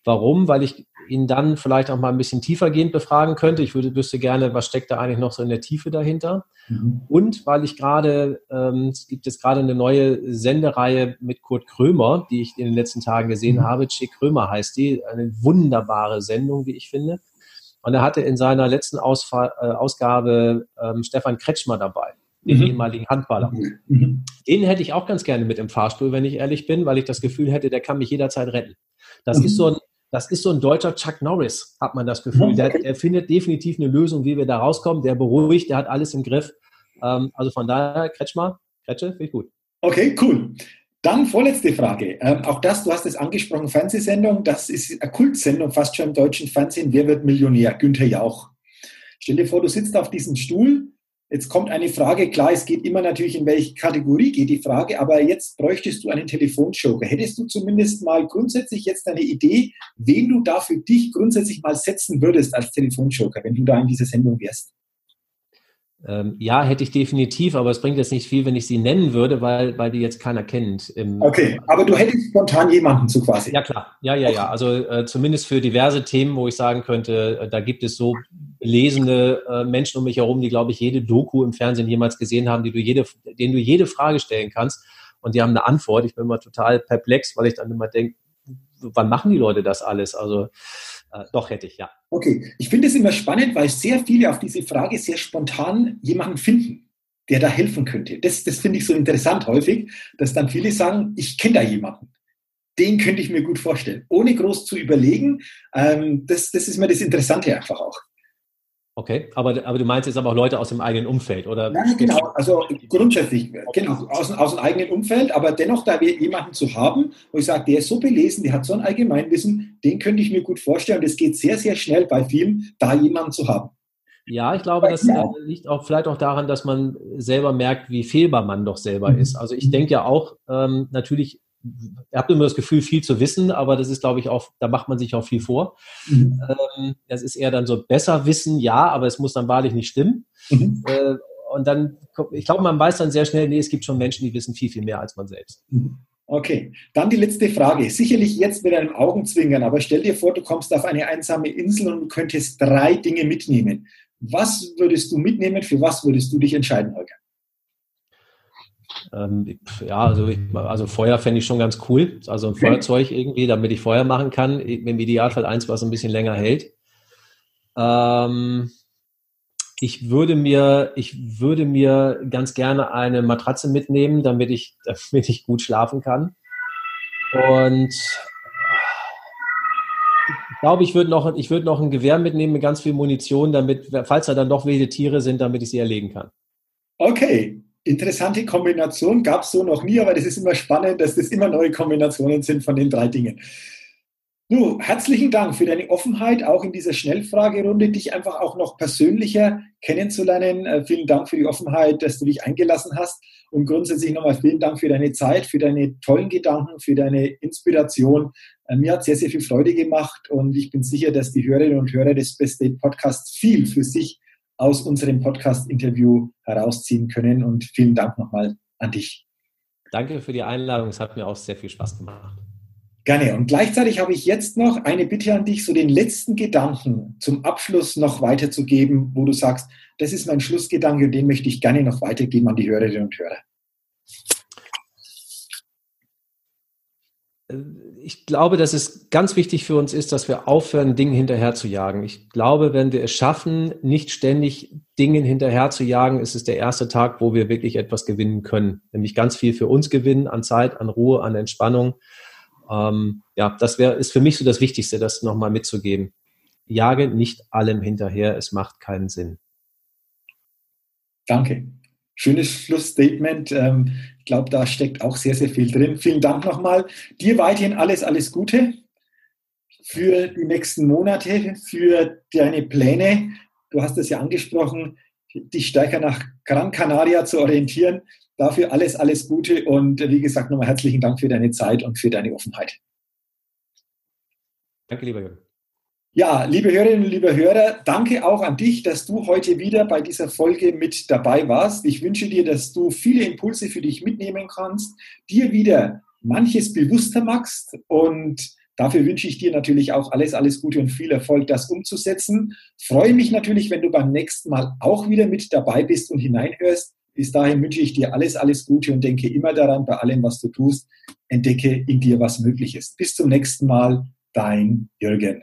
Warum? Weil ich ihn dann vielleicht auch mal ein bisschen tiefergehend befragen könnte. Ich würde, wüsste gerne, was steckt da eigentlich noch so in der Tiefe dahinter. Mhm. Und weil ich gerade, ähm, es gibt jetzt gerade eine neue Sendereihe mit Kurt Krömer, die ich in den letzten Tagen gesehen mhm. habe. Che Krömer heißt die. Eine wunderbare Sendung, wie ich finde. Und er hatte in seiner letzten Ausfa äh, Ausgabe ähm, Stefan Kretschmer dabei den mhm. ehemaligen Handballer. Mhm. Den hätte ich auch ganz gerne mit im Fahrstuhl, wenn ich ehrlich bin, weil ich das Gefühl hätte, der kann mich jederzeit retten. Das mhm. ist so ein, das ist so ein deutscher Chuck Norris, hat man das Gefühl. Der, der, findet definitiv eine Lösung, wie wir da rauskommen. Der beruhigt, der hat alles im Griff. Ähm, also von daher, Kretschmer, Kretsche, finde ich gut. Okay, cool. Dann vorletzte Frage. Ähm, auch das, du hast es angesprochen, Fernsehsendung, das ist eine Kultsendung fast schon im deutschen Fernsehen. Wer wird Millionär? Günther Jauch. Stell dir vor, du sitzt auf diesem Stuhl, Jetzt kommt eine Frage, klar, es geht immer natürlich, in welche Kategorie geht die Frage, aber jetzt bräuchtest du einen Telefonjoker. Hättest du zumindest mal grundsätzlich jetzt eine Idee, wen du da für dich grundsätzlich mal setzen würdest als Telefonjoker, wenn du da in dieser Sendung wärst? Ähm, ja, hätte ich definitiv, aber es bringt jetzt nicht viel, wenn ich sie nennen würde, weil, weil die jetzt keiner kennt. okay, aber du hättest spontan jemanden zu quasi. Ja, klar. Ja, ja, ja. Also äh, zumindest für diverse Themen, wo ich sagen könnte, äh, da gibt es so lesende äh, Menschen um mich herum, die, glaube ich, jede Doku im Fernsehen jemals gesehen haben, die du jede, denen du jede Frage stellen kannst und die haben eine Antwort. Ich bin immer total perplex, weil ich dann immer denke, wann machen die Leute das alles? Also äh, doch hätte ich, ja. Okay, ich finde es immer spannend, weil sehr viele auf diese Frage sehr spontan jemanden finden, der da helfen könnte. Das, das finde ich so interessant häufig, dass dann viele sagen, ich kenne da jemanden. Den könnte ich mir gut vorstellen, ohne groß zu überlegen. Ähm, das, das ist mir das Interessante einfach auch. Okay, aber, aber du meinst jetzt aber auch Leute aus dem eigenen Umfeld, oder? Ja, genau, also grundsätzlich, genau, aus, aus dem eigenen Umfeld, aber dennoch da jemanden zu haben, wo ich sage, der ist so belesen, der hat so ein Allgemeinwissen, den könnte ich mir gut vorstellen und es geht sehr, sehr schnell bei vielen, da jemanden zu haben. Ja, ich glaube, das ja. liegt auch vielleicht auch daran, dass man selber merkt, wie fehlbar man doch selber mhm. ist. Also ich denke ja auch, ähm, natürlich ihr habt immer das Gefühl, viel zu wissen, aber das ist, glaube ich, auch, da macht man sich auch viel vor. Mhm. Ähm, das ist eher dann so besser wissen, ja, aber es muss dann wahrlich nicht stimmen. Mhm. Äh, und dann, ich glaube, man weiß dann sehr schnell, nee, es gibt schon Menschen, die wissen viel, viel mehr als man selbst. Mhm. Okay, dann die letzte Frage. Sicherlich jetzt mit einem Augenzwinkern, aber stell dir vor, du kommst auf eine einsame Insel und könntest drei Dinge mitnehmen. Was würdest du mitnehmen? Für was würdest du dich entscheiden, Holger? Ähm, ja, also, ich, also Feuer fände ich schon ganz cool. Also ein. Feuerzeug irgendwie, damit ich Feuer machen kann. Im Idealfall eins, was ein bisschen länger hält. Ähm, ich würde mir, ich würde mir ganz gerne eine Matratze mitnehmen, damit ich, (laughs) damit ich gut schlafen kann. Und ich glaube, ich würde noch, ich würde noch ein Gewehr mitnehmen mit ganz viel Munition, damit, falls da dann doch wilde Tiere sind, damit ich sie erlegen kann. Okay, interessante Kombination, gab es so noch nie, aber das ist immer spannend, dass das immer neue Kombinationen sind von den drei Dingen. Du, herzlichen Dank für deine Offenheit, auch in dieser Schnellfragerunde, dich einfach auch noch persönlicher kennenzulernen. Äh, vielen Dank für die Offenheit, dass du dich eingelassen hast. Und grundsätzlich nochmal vielen Dank für deine Zeit, für deine tollen Gedanken, für deine Inspiration. Äh, mir hat sehr, sehr viel Freude gemacht und ich bin sicher, dass die Hörerinnen und Hörer des Best Date Podcasts viel für sich aus unserem Podcast-Interview herausziehen können. Und vielen Dank nochmal an dich. Danke für die Einladung. Es hat mir auch sehr viel Spaß gemacht. Gerne. Und gleichzeitig habe ich jetzt noch eine Bitte an dich, so den letzten Gedanken zum Abschluss noch weiterzugeben, wo du sagst, das ist mein Schlussgedanke und den möchte ich gerne noch weitergeben an die Hörerinnen und Hörer. Ich glaube, dass es ganz wichtig für uns ist, dass wir aufhören, Dingen hinterher zu jagen. Ich glaube, wenn wir es schaffen, nicht ständig Dingen hinterher zu jagen, ist es der erste Tag, wo wir wirklich etwas gewinnen können. Nämlich ganz viel für uns gewinnen, an Zeit, an Ruhe, an Entspannung. Ähm, ja, das wäre, ist für mich so das Wichtigste, das nochmal mitzugeben. Jage nicht allem hinterher, es macht keinen Sinn. Danke. Schönes Schlussstatement. Ähm, glaube, da steckt auch sehr, sehr viel drin. Vielen Dank nochmal. Dir weiterhin alles, alles Gute für die nächsten Monate, für deine Pläne. Du hast es ja angesprochen, dich stärker nach Gran Canaria zu orientieren. Dafür alles, alles Gute und wie gesagt, nochmal herzlichen Dank für deine Zeit und für deine Offenheit. Danke, lieber Jürgen. Ja, liebe Hörerinnen und liebe Hörer, danke auch an dich, dass du heute wieder bei dieser Folge mit dabei warst. Ich wünsche dir, dass du viele Impulse für dich mitnehmen kannst, dir wieder manches bewusster machst und Dafür wünsche ich dir natürlich auch alles, alles Gute und viel Erfolg, das umzusetzen. Freue mich natürlich, wenn du beim nächsten Mal auch wieder mit dabei bist und hineinhörst. Bis dahin wünsche ich dir alles, alles Gute und denke immer daran, bei allem, was du tust, entdecke in dir, was möglich ist. Bis zum nächsten Mal, dein Jürgen.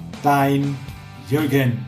dein Jürgen.